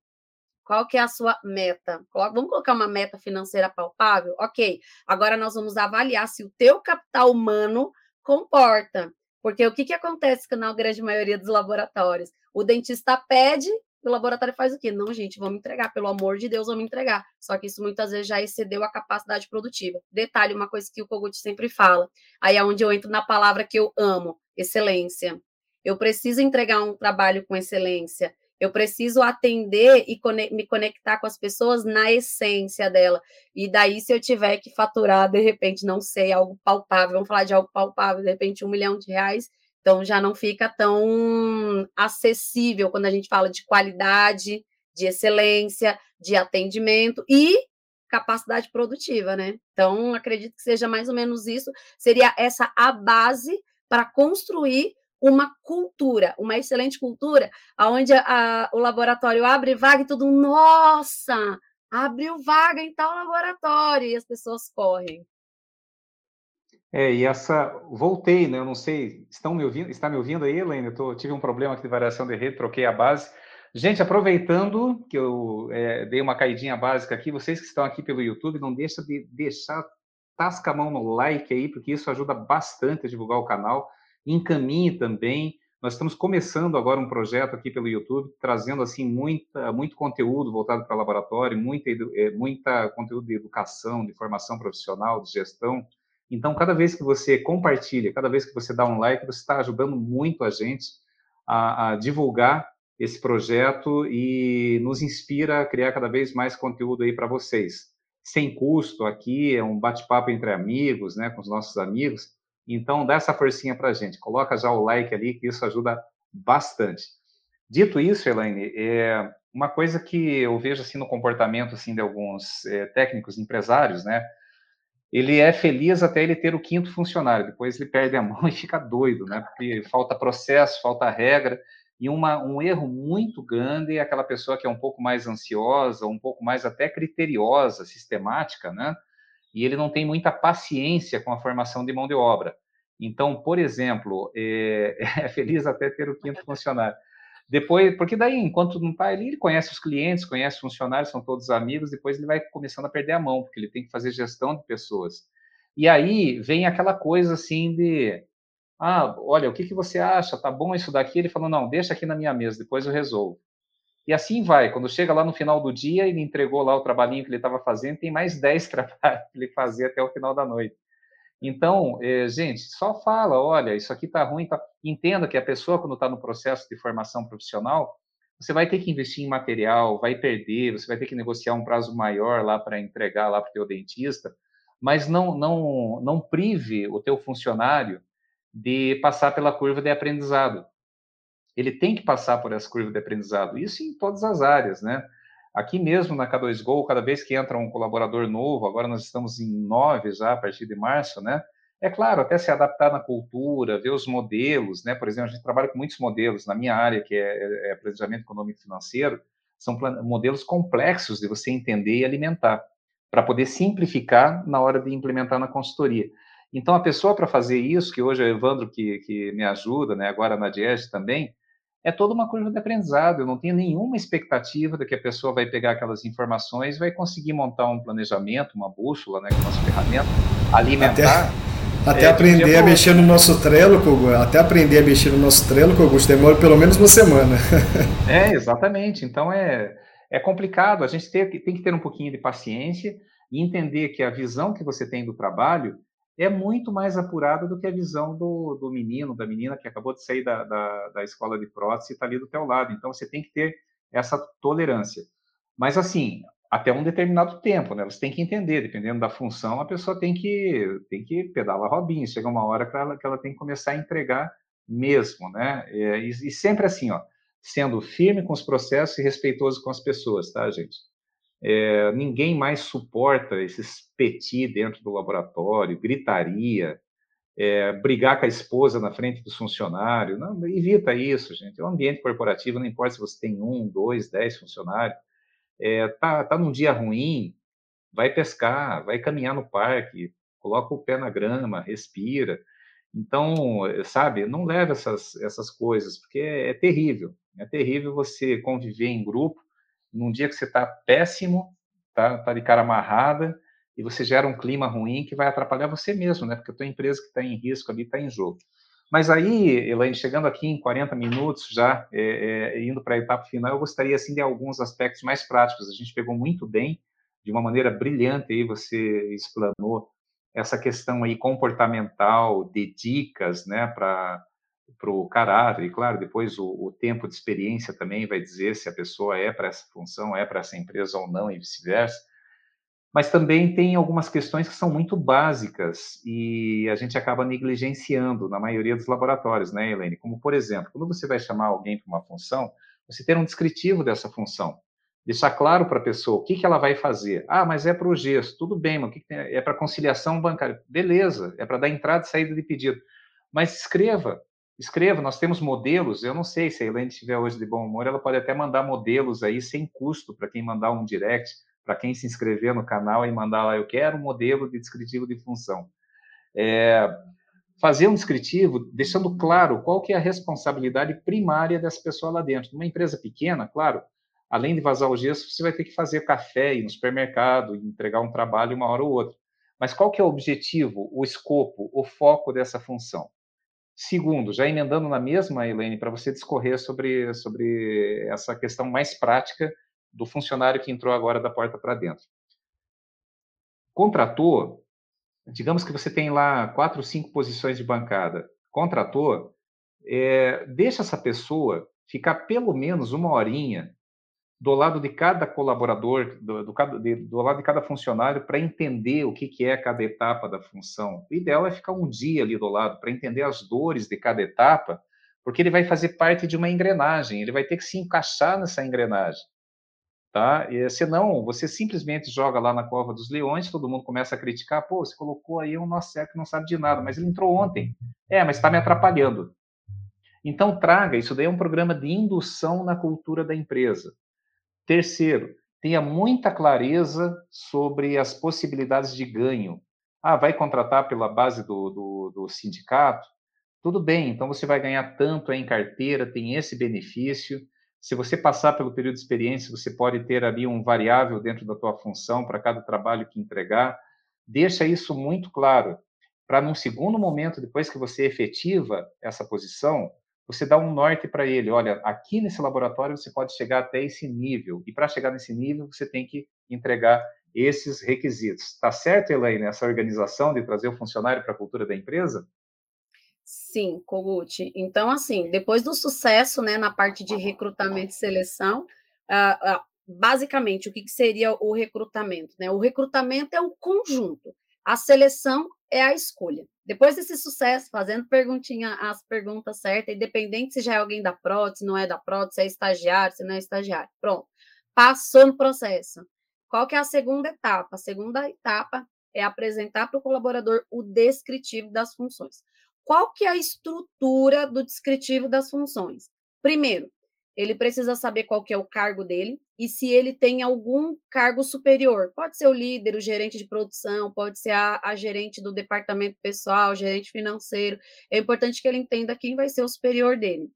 Qual que é a sua meta? Vamos colocar uma meta financeira palpável? Ok. Agora nós vamos avaliar se o teu capital humano comporta. Porque o que, que acontece na grande maioria dos laboratórios? O dentista pede, o laboratório faz o quê? Não, gente, vamos entregar, pelo amor de Deus, vamos entregar. Só que isso muitas vezes já excedeu a capacidade produtiva. Detalhe, uma coisa que o Kogut sempre fala, aí é onde eu entro na palavra que eu amo, excelência. Eu preciso entregar um trabalho com excelência. Eu preciso atender e me conectar com as pessoas na essência dela. E daí, se eu tiver que faturar, de repente, não sei, algo palpável, vamos falar de algo palpável, de repente, um milhão de reais, então já não fica tão acessível quando a gente fala de qualidade, de excelência, de atendimento e capacidade produtiva, né? Então, acredito que seja mais ou menos isso. Seria essa a base para construir uma cultura, uma excelente cultura, onde a, o laboratório abre vaga e tudo, nossa, abriu vaga em tal laboratório, e as pessoas correm. É, e essa, voltei, né, eu não sei, estão me ouvindo, está me ouvindo aí, Helena? Eu tô, tive um problema aqui de variação de rede, troquei a base. Gente, aproveitando que eu é, dei uma caidinha básica aqui, vocês que estão aqui pelo YouTube, não deixa de deixar, tasca a mão no like aí, porque isso ajuda bastante a divulgar o canal encaminhe também. Nós estamos começando agora um projeto aqui pelo YouTube, trazendo assim muita, muito conteúdo voltado para laboratório, muita, é, muita conteúdo de educação, de formação profissional, de gestão. Então, cada vez que você compartilha, cada vez que você dá um like, você está ajudando muito a gente a, a divulgar esse projeto e nos inspira a criar cada vez mais conteúdo aí para vocês. Sem custo, aqui é um bate-papo entre amigos, né, com os nossos amigos, então, dá essa forcinha para a gente. Coloca já o like ali, que isso ajuda bastante. Dito isso, Elaine, é uma coisa que eu vejo assim no comportamento assim de alguns é, técnicos empresários, né? Ele é feliz até ele ter o quinto funcionário, depois ele perde a mão e fica doido, né? Porque falta processo, falta regra, e uma, um erro muito grande é aquela pessoa que é um pouco mais ansiosa, um pouco mais até criteriosa, sistemática, né? E ele não tem muita paciência com a formação de mão de obra. Então, por exemplo, é, é feliz até ter o quinto funcionário. Depois, porque daí, enquanto não está ali, ele conhece os clientes, conhece os funcionários, são todos amigos, depois ele vai começando a perder a mão, porque ele tem que fazer gestão de pessoas. E aí vem aquela coisa assim de Ah, olha, o que, que você acha? Tá bom isso daqui? Ele falou, não, deixa aqui na minha mesa, depois eu resolvo. E assim vai. Quando chega lá no final do dia, ele entregou lá o trabalhinho que ele estava fazendo, tem mais 10 trabalhos para ele fazer até o final da noite. Então, eh, gente, só fala, olha, isso aqui está ruim. Tá... Entenda que a pessoa, quando está no processo de formação profissional, você vai ter que investir em material, vai perder, você vai ter que negociar um prazo maior lá para entregar lá para o teu dentista, mas não, não, não prive o teu funcionário de passar pela curva de aprendizado. Ele tem que passar por essa curva de aprendizado, isso em todas as áreas, né? Aqui mesmo na K2Go, cada vez que entra um colaborador novo, agora nós estamos em nove já a partir de março, né? É claro, até se adaptar na cultura, ver os modelos, né? Por exemplo, a gente trabalha com muitos modelos. Na minha área, que é, é planejamento econômico e financeiro, são modelos complexos de você entender e alimentar, para poder simplificar na hora de implementar na consultoria. Então, a pessoa para fazer isso, que hoje é o Evandro que, que me ajuda, né? agora na Diege também, é toda uma curva de aprendizado. Eu não tenho nenhuma expectativa de que a pessoa vai pegar aquelas informações e vai conseguir montar um planejamento, uma bússola, né, com a nossa ferramenta, alimentar. Até, até é, aprender a mexer no nosso Trello, Kogu, até aprender a mexer no nosso Trello, Kogu, demora pelo menos uma semana. é, exatamente. Então é, é complicado. A gente tem, tem que ter um pouquinho de paciência e entender que a visão que você tem do trabalho é muito mais apurada do que a visão do, do menino, da menina que acabou de sair da, da, da escola de prótese e está ali do teu lado. Então, você tem que ter essa tolerância. Mas, assim, até um determinado tempo, né? Você tem que entender, dependendo da função, a pessoa tem que, tem que pedalar robinho. Chega uma hora que ela, que ela tem que começar a entregar mesmo, né? É, e, e sempre assim, ó, sendo firme com os processos e respeitoso com as pessoas, tá, gente? É, ninguém mais suporta esses petit dentro do laboratório, gritaria, é, brigar com a esposa na frente dos funcionários. Não, evita isso, gente. É um ambiente corporativo, não importa se você tem um, dois, dez funcionários. É, tá, tá num dia ruim, vai pescar, vai caminhar no parque, coloca o pé na grama, respira. Então, sabe, não leve essas, essas coisas, porque é, é terrível. É terrível você conviver em grupo num dia que você está péssimo, tá, tá de cara amarrada, e você gera um clima ruim que vai atrapalhar você mesmo, né? Porque a tua empresa que está em risco ali está em jogo. Mas aí, Elaine, chegando aqui em 40 minutos já, é, é, indo para a etapa final, eu gostaria assim de alguns aspectos mais práticos. A gente pegou muito bem, de uma maneira brilhante aí você explanou essa questão aí comportamental de dicas, né, para para o caráter, e claro, depois o, o, tempo de experiência também vai dizer se a pessoa é para essa função, é para essa empresa ou não, e vice-versa. Mas também tem algumas questões que são muito básicas e a gente acaba negligenciando na maioria dos laboratórios, né, Helene? Como, por exemplo, quando você vai chamar alguém para uma função, você ter um descritivo dessa função. Deixar claro para a pessoa o que, que ela vai fazer. Ah, mas é para o gesto. Tudo bem, mas o que, que é para conciliação bancária? Beleza, é para dar entrada e saída de pedido. Mas escreva, escreva, nós temos modelos, eu não sei se a Elaine estiver hoje de bom humor, ela pode até mandar modelos aí sem custo para quem mandar um direct, para quem se inscrever no canal e mandar lá, eu quero um modelo de descritivo de função. É, fazer um descritivo deixando claro qual que é a responsabilidade primária dessa pessoa lá dentro. Numa empresa pequena, claro, além de vazar o gesso, você vai ter que fazer café, ir no supermercado, entregar um trabalho uma hora ou outra. Mas qual que é o objetivo, o escopo, o foco dessa função? Segundo, já emendando na mesma, Helene, para você discorrer sobre, sobre essa questão mais prática do funcionário que entrou agora da porta para dentro. Contratou, digamos que você tem lá quatro, cinco posições de bancada. Contratou, é, deixa essa pessoa ficar pelo menos uma horinha do lado de cada colaborador, do, do, do lado de cada funcionário, para entender o que, que é cada etapa da função. O ideal é ficar um dia ali do lado, para entender as dores de cada etapa, porque ele vai fazer parte de uma engrenagem, ele vai ter que se encaixar nessa engrenagem. Tá? E, senão, você simplesmente joga lá na cova dos leões, todo mundo começa a criticar, pô, você colocou aí um nosso que não sabe de nada, mas ele entrou ontem. É, mas está me atrapalhando. Então, traga, isso daí é um programa de indução na cultura da empresa. Terceiro, tenha muita clareza sobre as possibilidades de ganho. Ah, vai contratar pela base do, do, do sindicato? Tudo bem, então você vai ganhar tanto em carteira, tem esse benefício. Se você passar pelo período de experiência, você pode ter ali um variável dentro da tua função para cada trabalho que entregar. Deixa isso muito claro. para num segundo momento, depois que você efetiva essa posição, você dá um norte para ele. Olha, aqui nesse laboratório você pode chegar até esse nível, e para chegar nesse nível você tem que entregar esses requisitos. Está certo, Elaine, essa organização de trazer o funcionário para a cultura da empresa? Sim, Kogut. Então, assim, depois do sucesso né, na parte de recrutamento e seleção, uh, uh, basicamente, o que, que seria o recrutamento? Né? O recrutamento é um conjunto, a seleção é a escolha. Depois desse sucesso, fazendo perguntinha, as perguntas certas, independente se já é alguém da prótese, não é da prótese, se é estagiário, se não é estagiário. Pronto. Passou no processo. Qual que é a segunda etapa? A segunda etapa é apresentar para o colaborador o descritivo das funções. Qual que é a estrutura do descritivo das funções? Primeiro, ele precisa saber qual que é o cargo dele e se ele tem algum cargo superior. Pode ser o líder, o gerente de produção, pode ser a, a gerente do departamento pessoal, gerente financeiro. É importante que ele entenda quem vai ser o superior dele.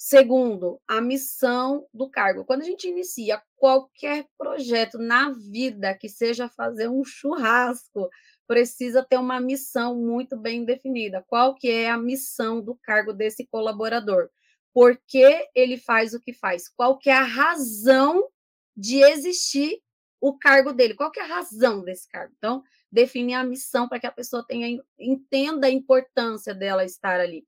Segundo, a missão do cargo. Quando a gente inicia qualquer projeto na vida que seja fazer um churrasco, precisa ter uma missão muito bem definida. Qual que é a missão do cargo desse colaborador? Por que ele faz o que faz, qual que é a razão de existir o cargo dele, qual que é a razão desse cargo. Então, definir a missão para que a pessoa tenha entenda a importância dela estar ali.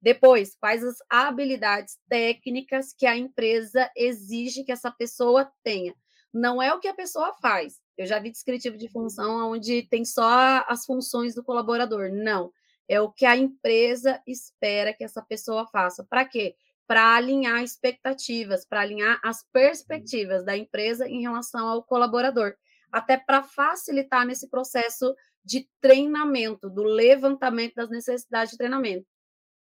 Depois, quais as habilidades técnicas que a empresa exige que essa pessoa tenha. Não é o que a pessoa faz. Eu já vi descritivo de função onde tem só as funções do colaborador. Não é o que a empresa espera que essa pessoa faça. Para quê? Para alinhar expectativas, para alinhar as perspectivas da empresa em relação ao colaborador, até para facilitar nesse processo de treinamento, do levantamento das necessidades de treinamento.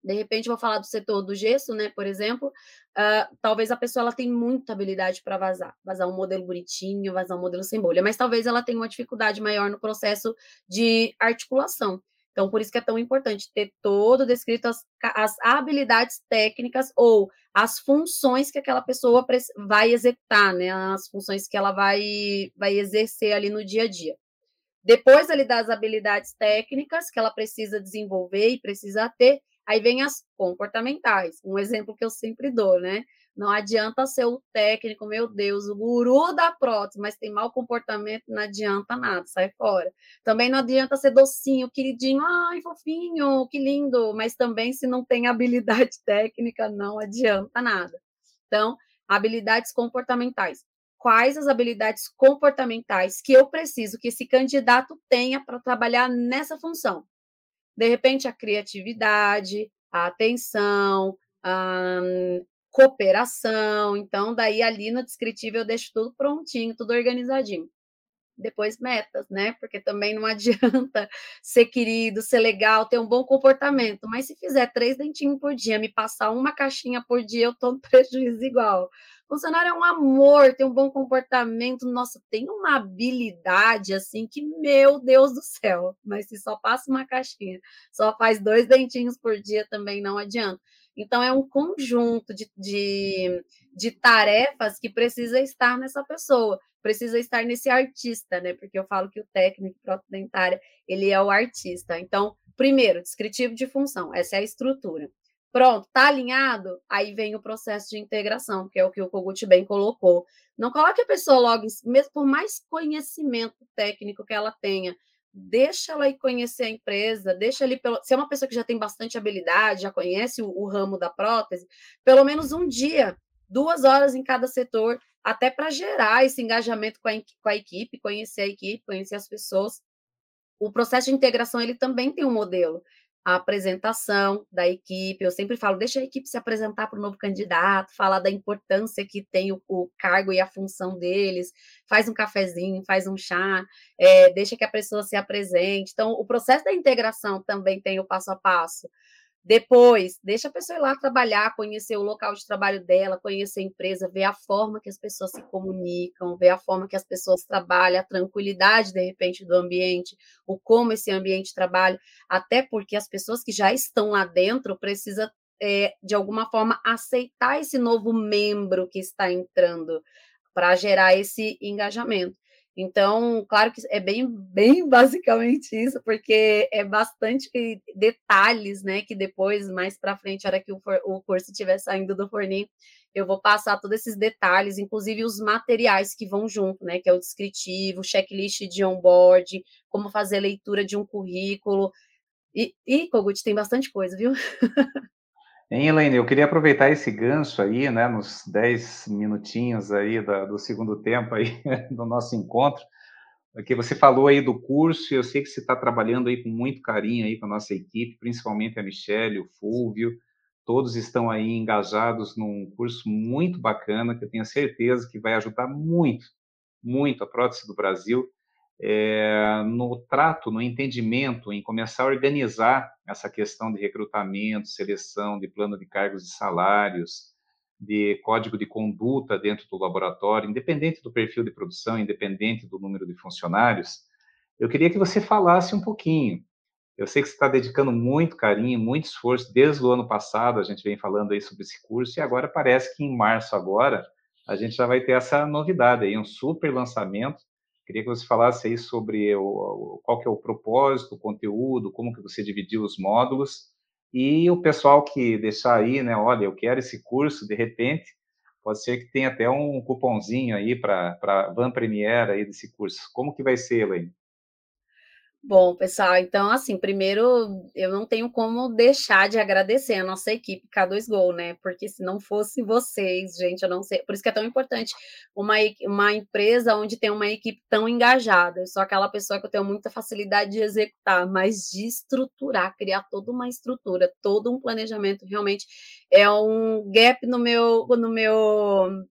De repente, vou falar do setor do gesso, né? Por exemplo, uh, talvez a pessoa ela tem muita habilidade para vazar, vazar um modelo bonitinho, vazar um modelo sem bolha, mas talvez ela tenha uma dificuldade maior no processo de articulação. Então, por isso que é tão importante ter todo descrito as, as habilidades técnicas ou as funções que aquela pessoa vai executar, né? As funções que ela vai, vai exercer ali no dia a dia. Depois ali das habilidades técnicas que ela precisa desenvolver e precisa ter, aí vem as comportamentais. Um exemplo que eu sempre dou, né? Não adianta ser o técnico, meu Deus, o guru da prótese, mas tem mau comportamento, não adianta nada, sai fora. Também não adianta ser docinho, queridinho, ai, fofinho, que lindo, mas também se não tem habilidade técnica, não adianta nada. Então, habilidades comportamentais. Quais as habilidades comportamentais que eu preciso que esse candidato tenha para trabalhar nessa função? De repente, a criatividade, a atenção, cooperação. Então, daí ali no descritivo eu deixo tudo prontinho, tudo organizadinho. Depois metas, né? Porque também não adianta ser querido, ser legal, ter um bom comportamento. Mas se fizer três dentinhos por dia, me passar uma caixinha por dia, eu tô no prejuízo igual. O funcionário é um amor, tem um bom comportamento, nossa, tem uma habilidade assim que, meu Deus do céu, mas se só passa uma caixinha, só faz dois dentinhos por dia, também não adianta. Então, é um conjunto de, de, de tarefas que precisa estar nessa pessoa, precisa estar nesse artista, né? Porque eu falo que o técnico dentária, ele é o artista. Então, primeiro, descritivo de função, essa é a estrutura. Pronto, tá alinhado? Aí vem o processo de integração, que é o que o Kogut bem colocou. Não coloque a pessoa logo, mesmo por mais conhecimento técnico que ela tenha, deixa ela ir conhecer a empresa, deixa ali, pelo, se é uma pessoa que já tem bastante habilidade, já conhece o, o ramo da prótese, pelo menos um dia, duas horas em cada setor, até para gerar esse engajamento com a, com a equipe, conhecer a equipe, conhecer as pessoas. O processo de integração ele também tem um modelo a apresentação da equipe. Eu sempre falo, deixa a equipe se apresentar para o novo candidato, falar da importância que tem o, o, cargo e a função deles, faz um cafezinho, faz um chá, é, deixa que a pessoa se apresente. Então, o processo da integração também tem o passo a passo. Depois, deixa a pessoa ir lá trabalhar, conhecer o local de trabalho dela, conhecer a empresa, ver a forma que as pessoas se comunicam, ver a forma que as pessoas trabalham, a tranquilidade, de repente, do ambiente, o como esse ambiente trabalha, até porque as pessoas que já estão lá dentro precisam, é, de alguma forma, aceitar esse novo membro que está entrando para gerar esse engajamento. Então, claro que é bem, bem basicamente isso, porque é bastante detalhes, né? Que depois, mais para frente, a hora que o, o curso estiver saindo do forninho, eu vou passar todos esses detalhes, inclusive os materiais que vão junto, né? Que é o descritivo, checklist de onboard, como fazer leitura de um currículo. E, e Kogut, tem bastante coisa, viu? Hein, Elaine, eu queria aproveitar esse gancho aí, né, nos 10 minutinhos aí da, do segundo tempo aí do nosso encontro, porque você falou aí do curso, e eu sei que você está trabalhando aí com muito carinho aí com a nossa equipe, principalmente a Michelle, o Fulvio, todos estão aí engajados num curso muito bacana, que eu tenho certeza que vai ajudar muito, muito a prótese do Brasil, é, no trato, no entendimento, em começar a organizar essa questão de recrutamento, seleção, de plano de cargos e salários, de código de conduta dentro do laboratório, independente do perfil de produção, independente do número de funcionários, eu queria que você falasse um pouquinho. Eu sei que você está dedicando muito carinho, muito esforço, desde o ano passado a gente vem falando aí sobre esse curso, e agora parece que em março agora a gente já vai ter essa novidade aí, um super lançamento Queria que você falasse aí sobre o, qual que é o propósito, o conteúdo, como que você dividiu os módulos e o pessoal que deixar aí, né, olha, eu quero esse curso, de repente, pode ser que tenha até um cupomzinho aí para Van Premier aí desse curso. Como que vai ser, Elaine? Bom, pessoal, então, assim, primeiro eu não tenho como deixar de agradecer a nossa equipe K2Go, né? Porque se não fosse vocês, gente, eu não sei. Por isso que é tão importante uma, uma empresa onde tem uma equipe tão engajada. Eu sou aquela pessoa que eu tenho muita facilidade de executar, mas de estruturar, criar toda uma estrutura, todo um planejamento, realmente é um gap no meu, no meu,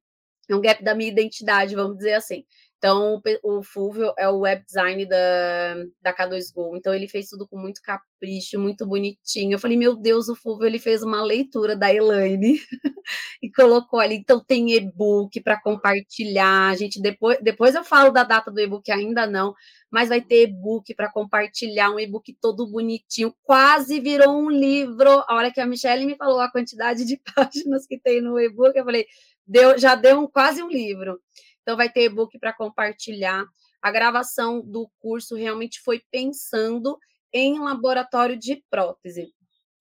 é um gap da minha identidade, vamos dizer assim. Então, o Fulvio é o web design da, da K2Go. Então, ele fez tudo com muito capricho, muito bonitinho. Eu falei, meu Deus, o Fulvio ele fez uma leitura da Elaine e colocou ali. Então, tem e-book para compartilhar. Gente depois, depois eu falo da data do e-book, ainda não, mas vai ter e-book para compartilhar, um e-book todo bonitinho. Quase virou um livro. A hora que a Michelle me falou a quantidade de páginas que tem no e-book, eu falei, deu, já deu um, quase um livro. Então, vai ter e-book para compartilhar. A gravação do curso realmente foi pensando em laboratório de prótese.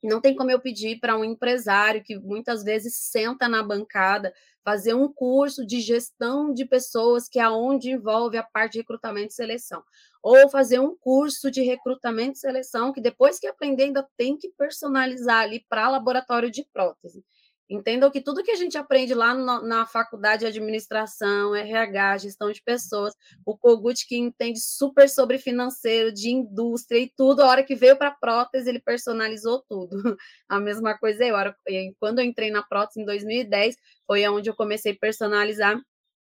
Não tem como eu pedir para um empresário que muitas vezes senta na bancada fazer um curso de gestão de pessoas, que é onde envolve a parte de recrutamento e seleção. Ou fazer um curso de recrutamento e seleção, que depois que aprender, ainda tem que personalizar ali para laboratório de prótese. Entendam que tudo que a gente aprende lá no, na faculdade de administração, RH, gestão de pessoas, o Kogut que entende super sobre financeiro, de indústria e tudo, a hora que veio para a prótese, ele personalizou tudo. A mesma coisa eu, quando eu entrei na prótese em 2010, foi onde eu comecei a personalizar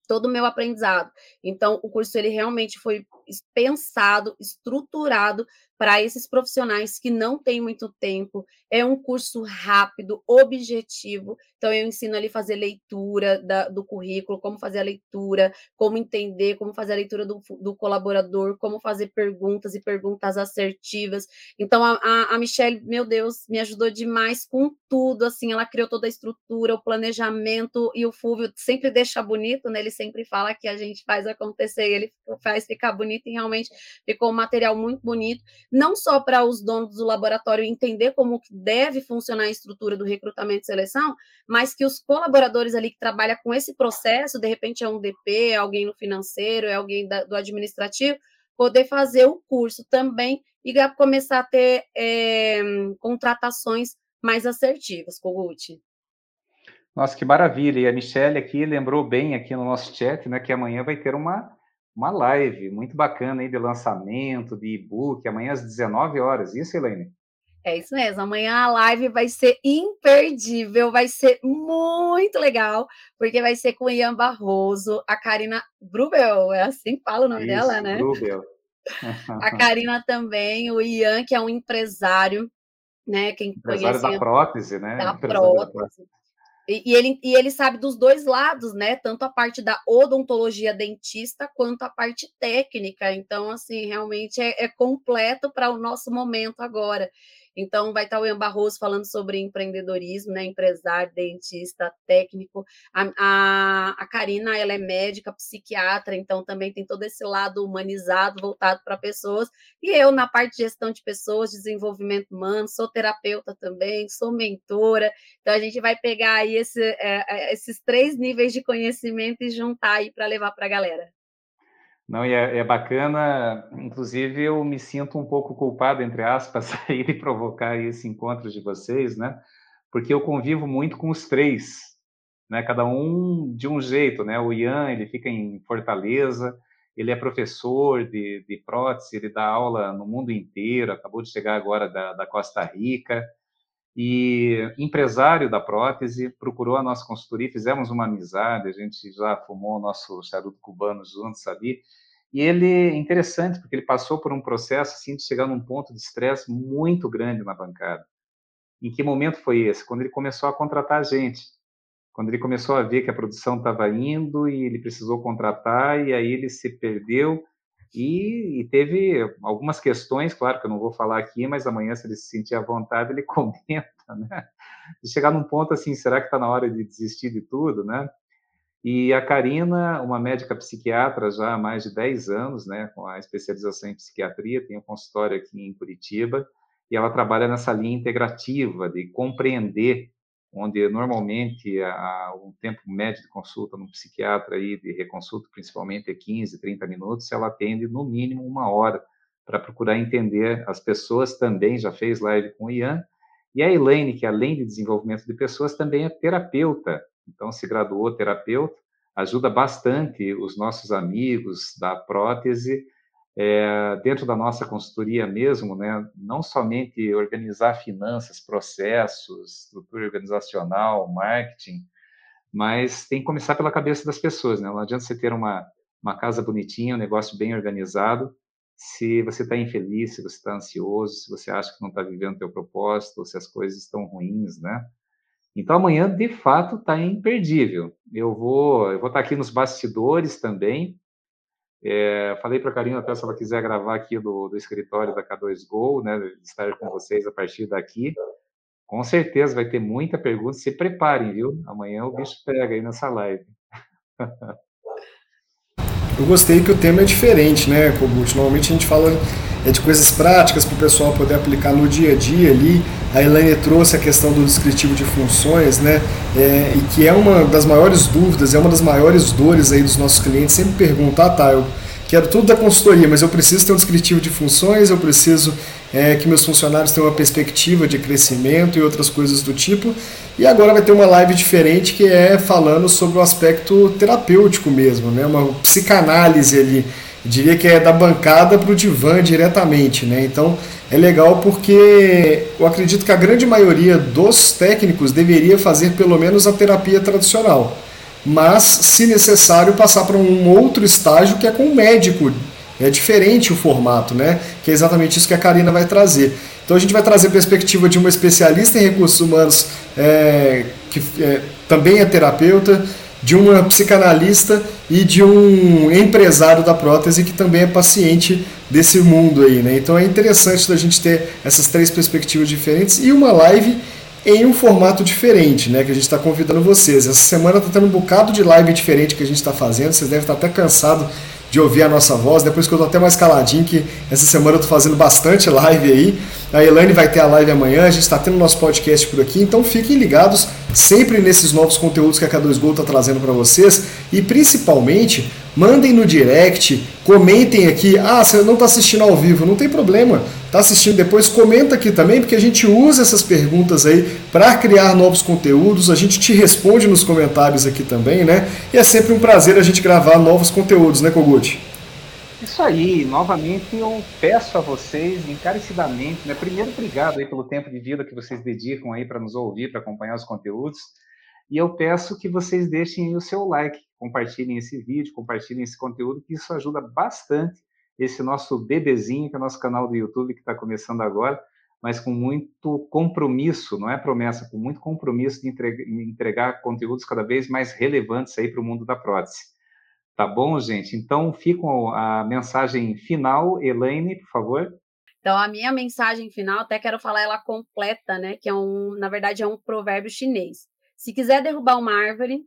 todo o meu aprendizado. Então, o curso ele realmente foi pensado, estruturado para esses profissionais que não têm muito tempo. É um curso rápido, objetivo. Então, eu ensino ali fazer leitura da, do currículo, como fazer a leitura, como entender, como fazer a leitura do, do colaborador, como fazer perguntas e perguntas assertivas. Então, a, a, a Michelle, meu Deus, me ajudou demais com tudo. Assim, ela criou toda a estrutura, o planejamento, e o Fulvio sempre deixa bonito, né? Ele sempre fala que a gente faz acontecer, ele faz ficar bonito, e realmente ficou um material muito bonito não só para os donos do laboratório entender como deve funcionar a estrutura do recrutamento e seleção, mas que os colaboradores ali que trabalham com esse processo, de repente é um DP, é alguém no financeiro, é alguém da, do administrativo, poder fazer o curso também e começar a ter é, contratações mais assertivas, Kogut. Nossa, que maravilha! E a Michelle aqui lembrou bem aqui no nosso chat, né, que amanhã vai ter uma uma live muito bacana aí de lançamento, de e-book, amanhã às 19 horas. Isso, Elaine? É isso mesmo. Amanhã a live vai ser imperdível, vai ser muito legal, porque vai ser com o Ian Barroso, a Karina Brubel, é assim que fala o nome isso, dela, né? Brubel. a Karina também, o Ian, que é um empresário, né? Quem empresário conhece, da prótese, né? Da prótese. da prótese. E, e, ele, e ele sabe dos dois lados, né? Tanto a parte da odontologia dentista quanto a parte técnica. Então, assim, realmente é, é completo para o nosso momento agora. Então, vai estar o Ian Barroso falando sobre empreendedorismo, né? Empresário, dentista, técnico. A, a, a Karina, ela é médica, psiquiatra, então também tem todo esse lado humanizado, voltado para pessoas. E eu, na parte de gestão de pessoas, desenvolvimento humano, sou terapeuta também, sou mentora. Então, a gente vai pegar aí esse, é, é esses três níveis de conhecimento e juntar aí para levar para a galera. Não, e é, é, bacana, inclusive eu me sinto um pouco culpado, entre aspas, aí de provocar esse encontro de vocês, né? Porque eu convivo muito com os três, né? Cada um de um jeito, né? O Ian, ele fica em Fortaleza, ele é professor de, de prótese, ele dá aula no mundo inteiro, acabou de chegar agora da, da Costa Rica, e empresário da prótese, procurou a nossa consultoria, fizemos uma amizade, a gente já fumou o nosso charuto cubano juntos ali, e ele interessante porque ele passou por um processo assim de chegar num ponto de estresse muito grande na bancada. Em que momento foi esse? Quando ele começou a contratar gente. Quando ele começou a ver que a produção estava indo e ele precisou contratar e aí ele se perdeu e, e, teve algumas questões, claro que eu não vou falar aqui, mas amanhã, se ele se sentir à vontade, ele comenta, né? De chegar num ponto assim, será que está na hora de desistir de tudo, né? E a Karina, uma médica psiquiatra já há mais de 10 anos, né, com a especialização em psiquiatria, tem um consultório aqui em Curitiba, e ela trabalha nessa linha integrativa de compreender onde normalmente a, um tempo médio de consulta no psiquiatra aí de reconsulta principalmente é 15, 30 minutos, ela atende no mínimo uma hora para procurar entender. As pessoas também, já fez live com o Ian, e a Elaine, que além de desenvolvimento de pessoas, também é terapeuta, então se graduou terapeuta, ajuda bastante os nossos amigos da prótese é, dentro da nossa consultoria mesmo, né, não somente organizar finanças, processos, estrutura organizacional, marketing, mas tem que começar pela cabeça das pessoas. Né? Não adianta você ter uma, uma casa bonitinha, um negócio bem organizado, se você está infeliz, se você está ansioso, se você acha que não está vivendo o teu propósito, se as coisas estão ruins, né? Então amanhã, de fato, está imperdível. Eu vou, eu vou estar tá aqui nos bastidores também, é, falei para a Karina até se ela quiser gravar aqui do, do escritório da K2Go, né, estar com vocês a partir daqui. Com certeza vai ter muita pergunta. Se preparem, viu? Amanhã o bicho pega aí nessa live. Eu gostei que o tema é diferente, né, Kogut? Normalmente a gente fala é de coisas práticas para o pessoal poder aplicar no dia a dia ali. A Elaine trouxe a questão do descritivo de funções, né? É, e que é uma das maiores dúvidas, é uma das maiores dores aí dos nossos clientes. Sempre perguntar, ah, tá, eu quero tudo da consultoria, mas eu preciso ter um descritivo de funções, eu preciso é, que meus funcionários tenham uma perspectiva de crescimento e outras coisas do tipo. E agora vai ter uma live diferente que é falando sobre o aspecto terapêutico mesmo, né? uma psicanálise ali diria que é da bancada para o divã diretamente, né? Então é legal porque eu acredito que a grande maioria dos técnicos deveria fazer pelo menos a terapia tradicional, mas se necessário passar para um outro estágio que é com o médico. É diferente o formato, né? Que é exatamente isso que a Karina vai trazer. Então a gente vai trazer perspectiva de uma especialista em recursos humanos é, que é, também é terapeuta, de uma psicanalista e de um empresário da prótese que também é paciente desse mundo aí, né? Então é interessante da gente ter essas três perspectivas diferentes e uma live em um formato diferente, né? Que a gente está convidando vocês. Essa semana está tendo um bocado de live diferente que a gente está fazendo. Vocês devem estar até cansados de ouvir a nossa voz. Depois que eu tô até mais caladinho, que essa semana eu tô fazendo bastante live aí. A Elaine vai ter a live amanhã, a gente está tendo nosso podcast por aqui, então fiquem ligados sempre nesses novos conteúdos que a K2Go está trazendo para vocês e principalmente mandem no direct, comentem aqui. Ah, você não está assistindo ao vivo, não tem problema. Está assistindo depois, comenta aqui também, porque a gente usa essas perguntas aí para criar novos conteúdos. A gente te responde nos comentários aqui também, né? E é sempre um prazer a gente gravar novos conteúdos, né, Kogut? Isso aí, novamente eu peço a vocês encarecidamente, né? Primeiro, obrigado aí pelo tempo de vida que vocês dedicam aí para nos ouvir, para acompanhar os conteúdos. E eu peço que vocês deixem o seu like, compartilhem esse vídeo, compartilhem esse conteúdo, que isso ajuda bastante esse nosso bebezinho, que é o nosso canal do YouTube, que está começando agora, mas com muito compromisso, não é promessa, com muito compromisso de entregar, entregar conteúdos cada vez mais relevantes aí para o mundo da prótese. Tá bom, gente? Então, fica a mensagem final. Elaine, por favor. Então, a minha mensagem final, até quero falar ela completa, né? Que é um, na verdade, é um provérbio chinês. Se quiser derrubar uma árvore,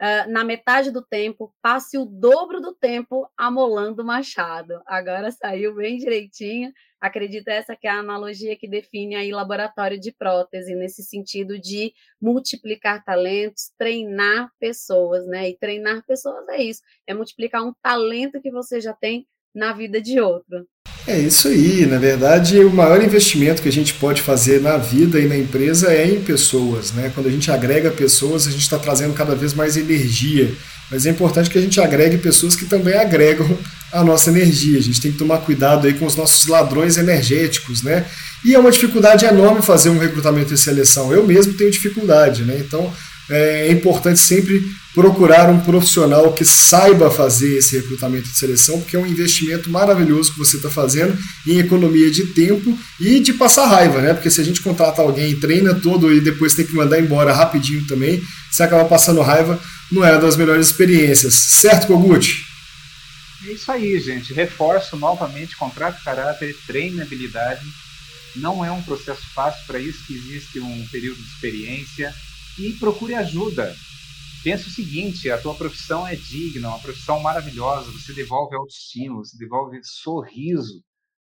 uh, na metade do tempo, passe o dobro do tempo amolando o machado. Agora saiu bem direitinho. Acredito essa que é a analogia que define aí laboratório de prótese, nesse sentido de multiplicar talentos, treinar pessoas, né? E treinar pessoas é isso, é multiplicar um talento que você já tem na vida de outro. É isso aí, na verdade, o maior investimento que a gente pode fazer na vida e na empresa é em pessoas, né? Quando a gente agrega pessoas, a gente está trazendo cada vez mais energia. Mas é importante que a gente agregue pessoas que também agregam a nossa energia. A gente tem que tomar cuidado aí com os nossos ladrões energéticos, né? E é uma dificuldade enorme fazer um recrutamento e seleção. Eu mesmo tenho dificuldade, né? Então, é importante sempre procurar um profissional que saiba fazer esse recrutamento de seleção, porque é um investimento maravilhoso que você está fazendo em economia de tempo e de passar raiva, né? Porque se a gente contrata alguém, treina todo e depois tem que mandar embora rapidinho também, você acaba passando raiva, não é das melhores experiências. Certo, Kogut? É isso aí, gente. Reforço novamente, contrato caráter, treine habilidade. Não é um processo fácil, para isso que existe um período de experiência e procure ajuda. Pensa o seguinte: a tua profissão é digna, uma profissão maravilhosa, você devolve autoestima, você devolve sorriso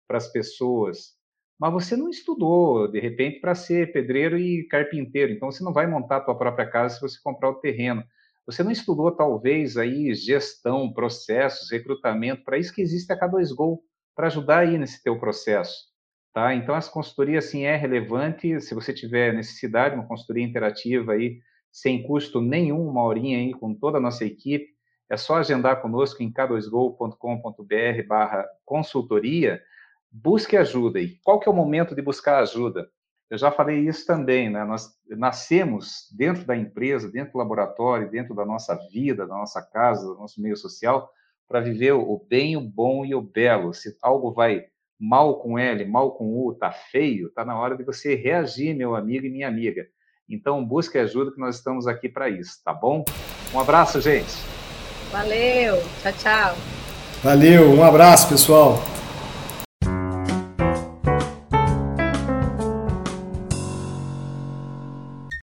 para as pessoas. Mas você não estudou, de repente, para ser pedreiro e carpinteiro, então você não vai montar a tua própria casa se você comprar o terreno. Você não estudou, talvez, aí gestão, processos, recrutamento, para isso que existe a K2Go, para ajudar aí nesse teu processo. Tá? Então, essa consultoria assim, é relevante. Se você tiver necessidade, uma consultoria interativa aí, sem custo nenhum, uma horinha aí com toda a nossa equipe, é só agendar conosco em k2go.com.br barra consultoria. Busque ajuda. E qual que é o momento de buscar ajuda? Eu já falei isso também, né? Nós nascemos dentro da empresa, dentro do laboratório, dentro da nossa vida, da nossa casa, do nosso meio social, para viver o bem, o bom e o belo. Se algo vai mal com L, mal com U, tá feio, tá na hora de você reagir, meu amigo e minha amiga. Então, busque ajuda que nós estamos aqui para isso, tá bom? Um abraço, gente. Valeu, tchau, tchau. Valeu, um abraço, pessoal.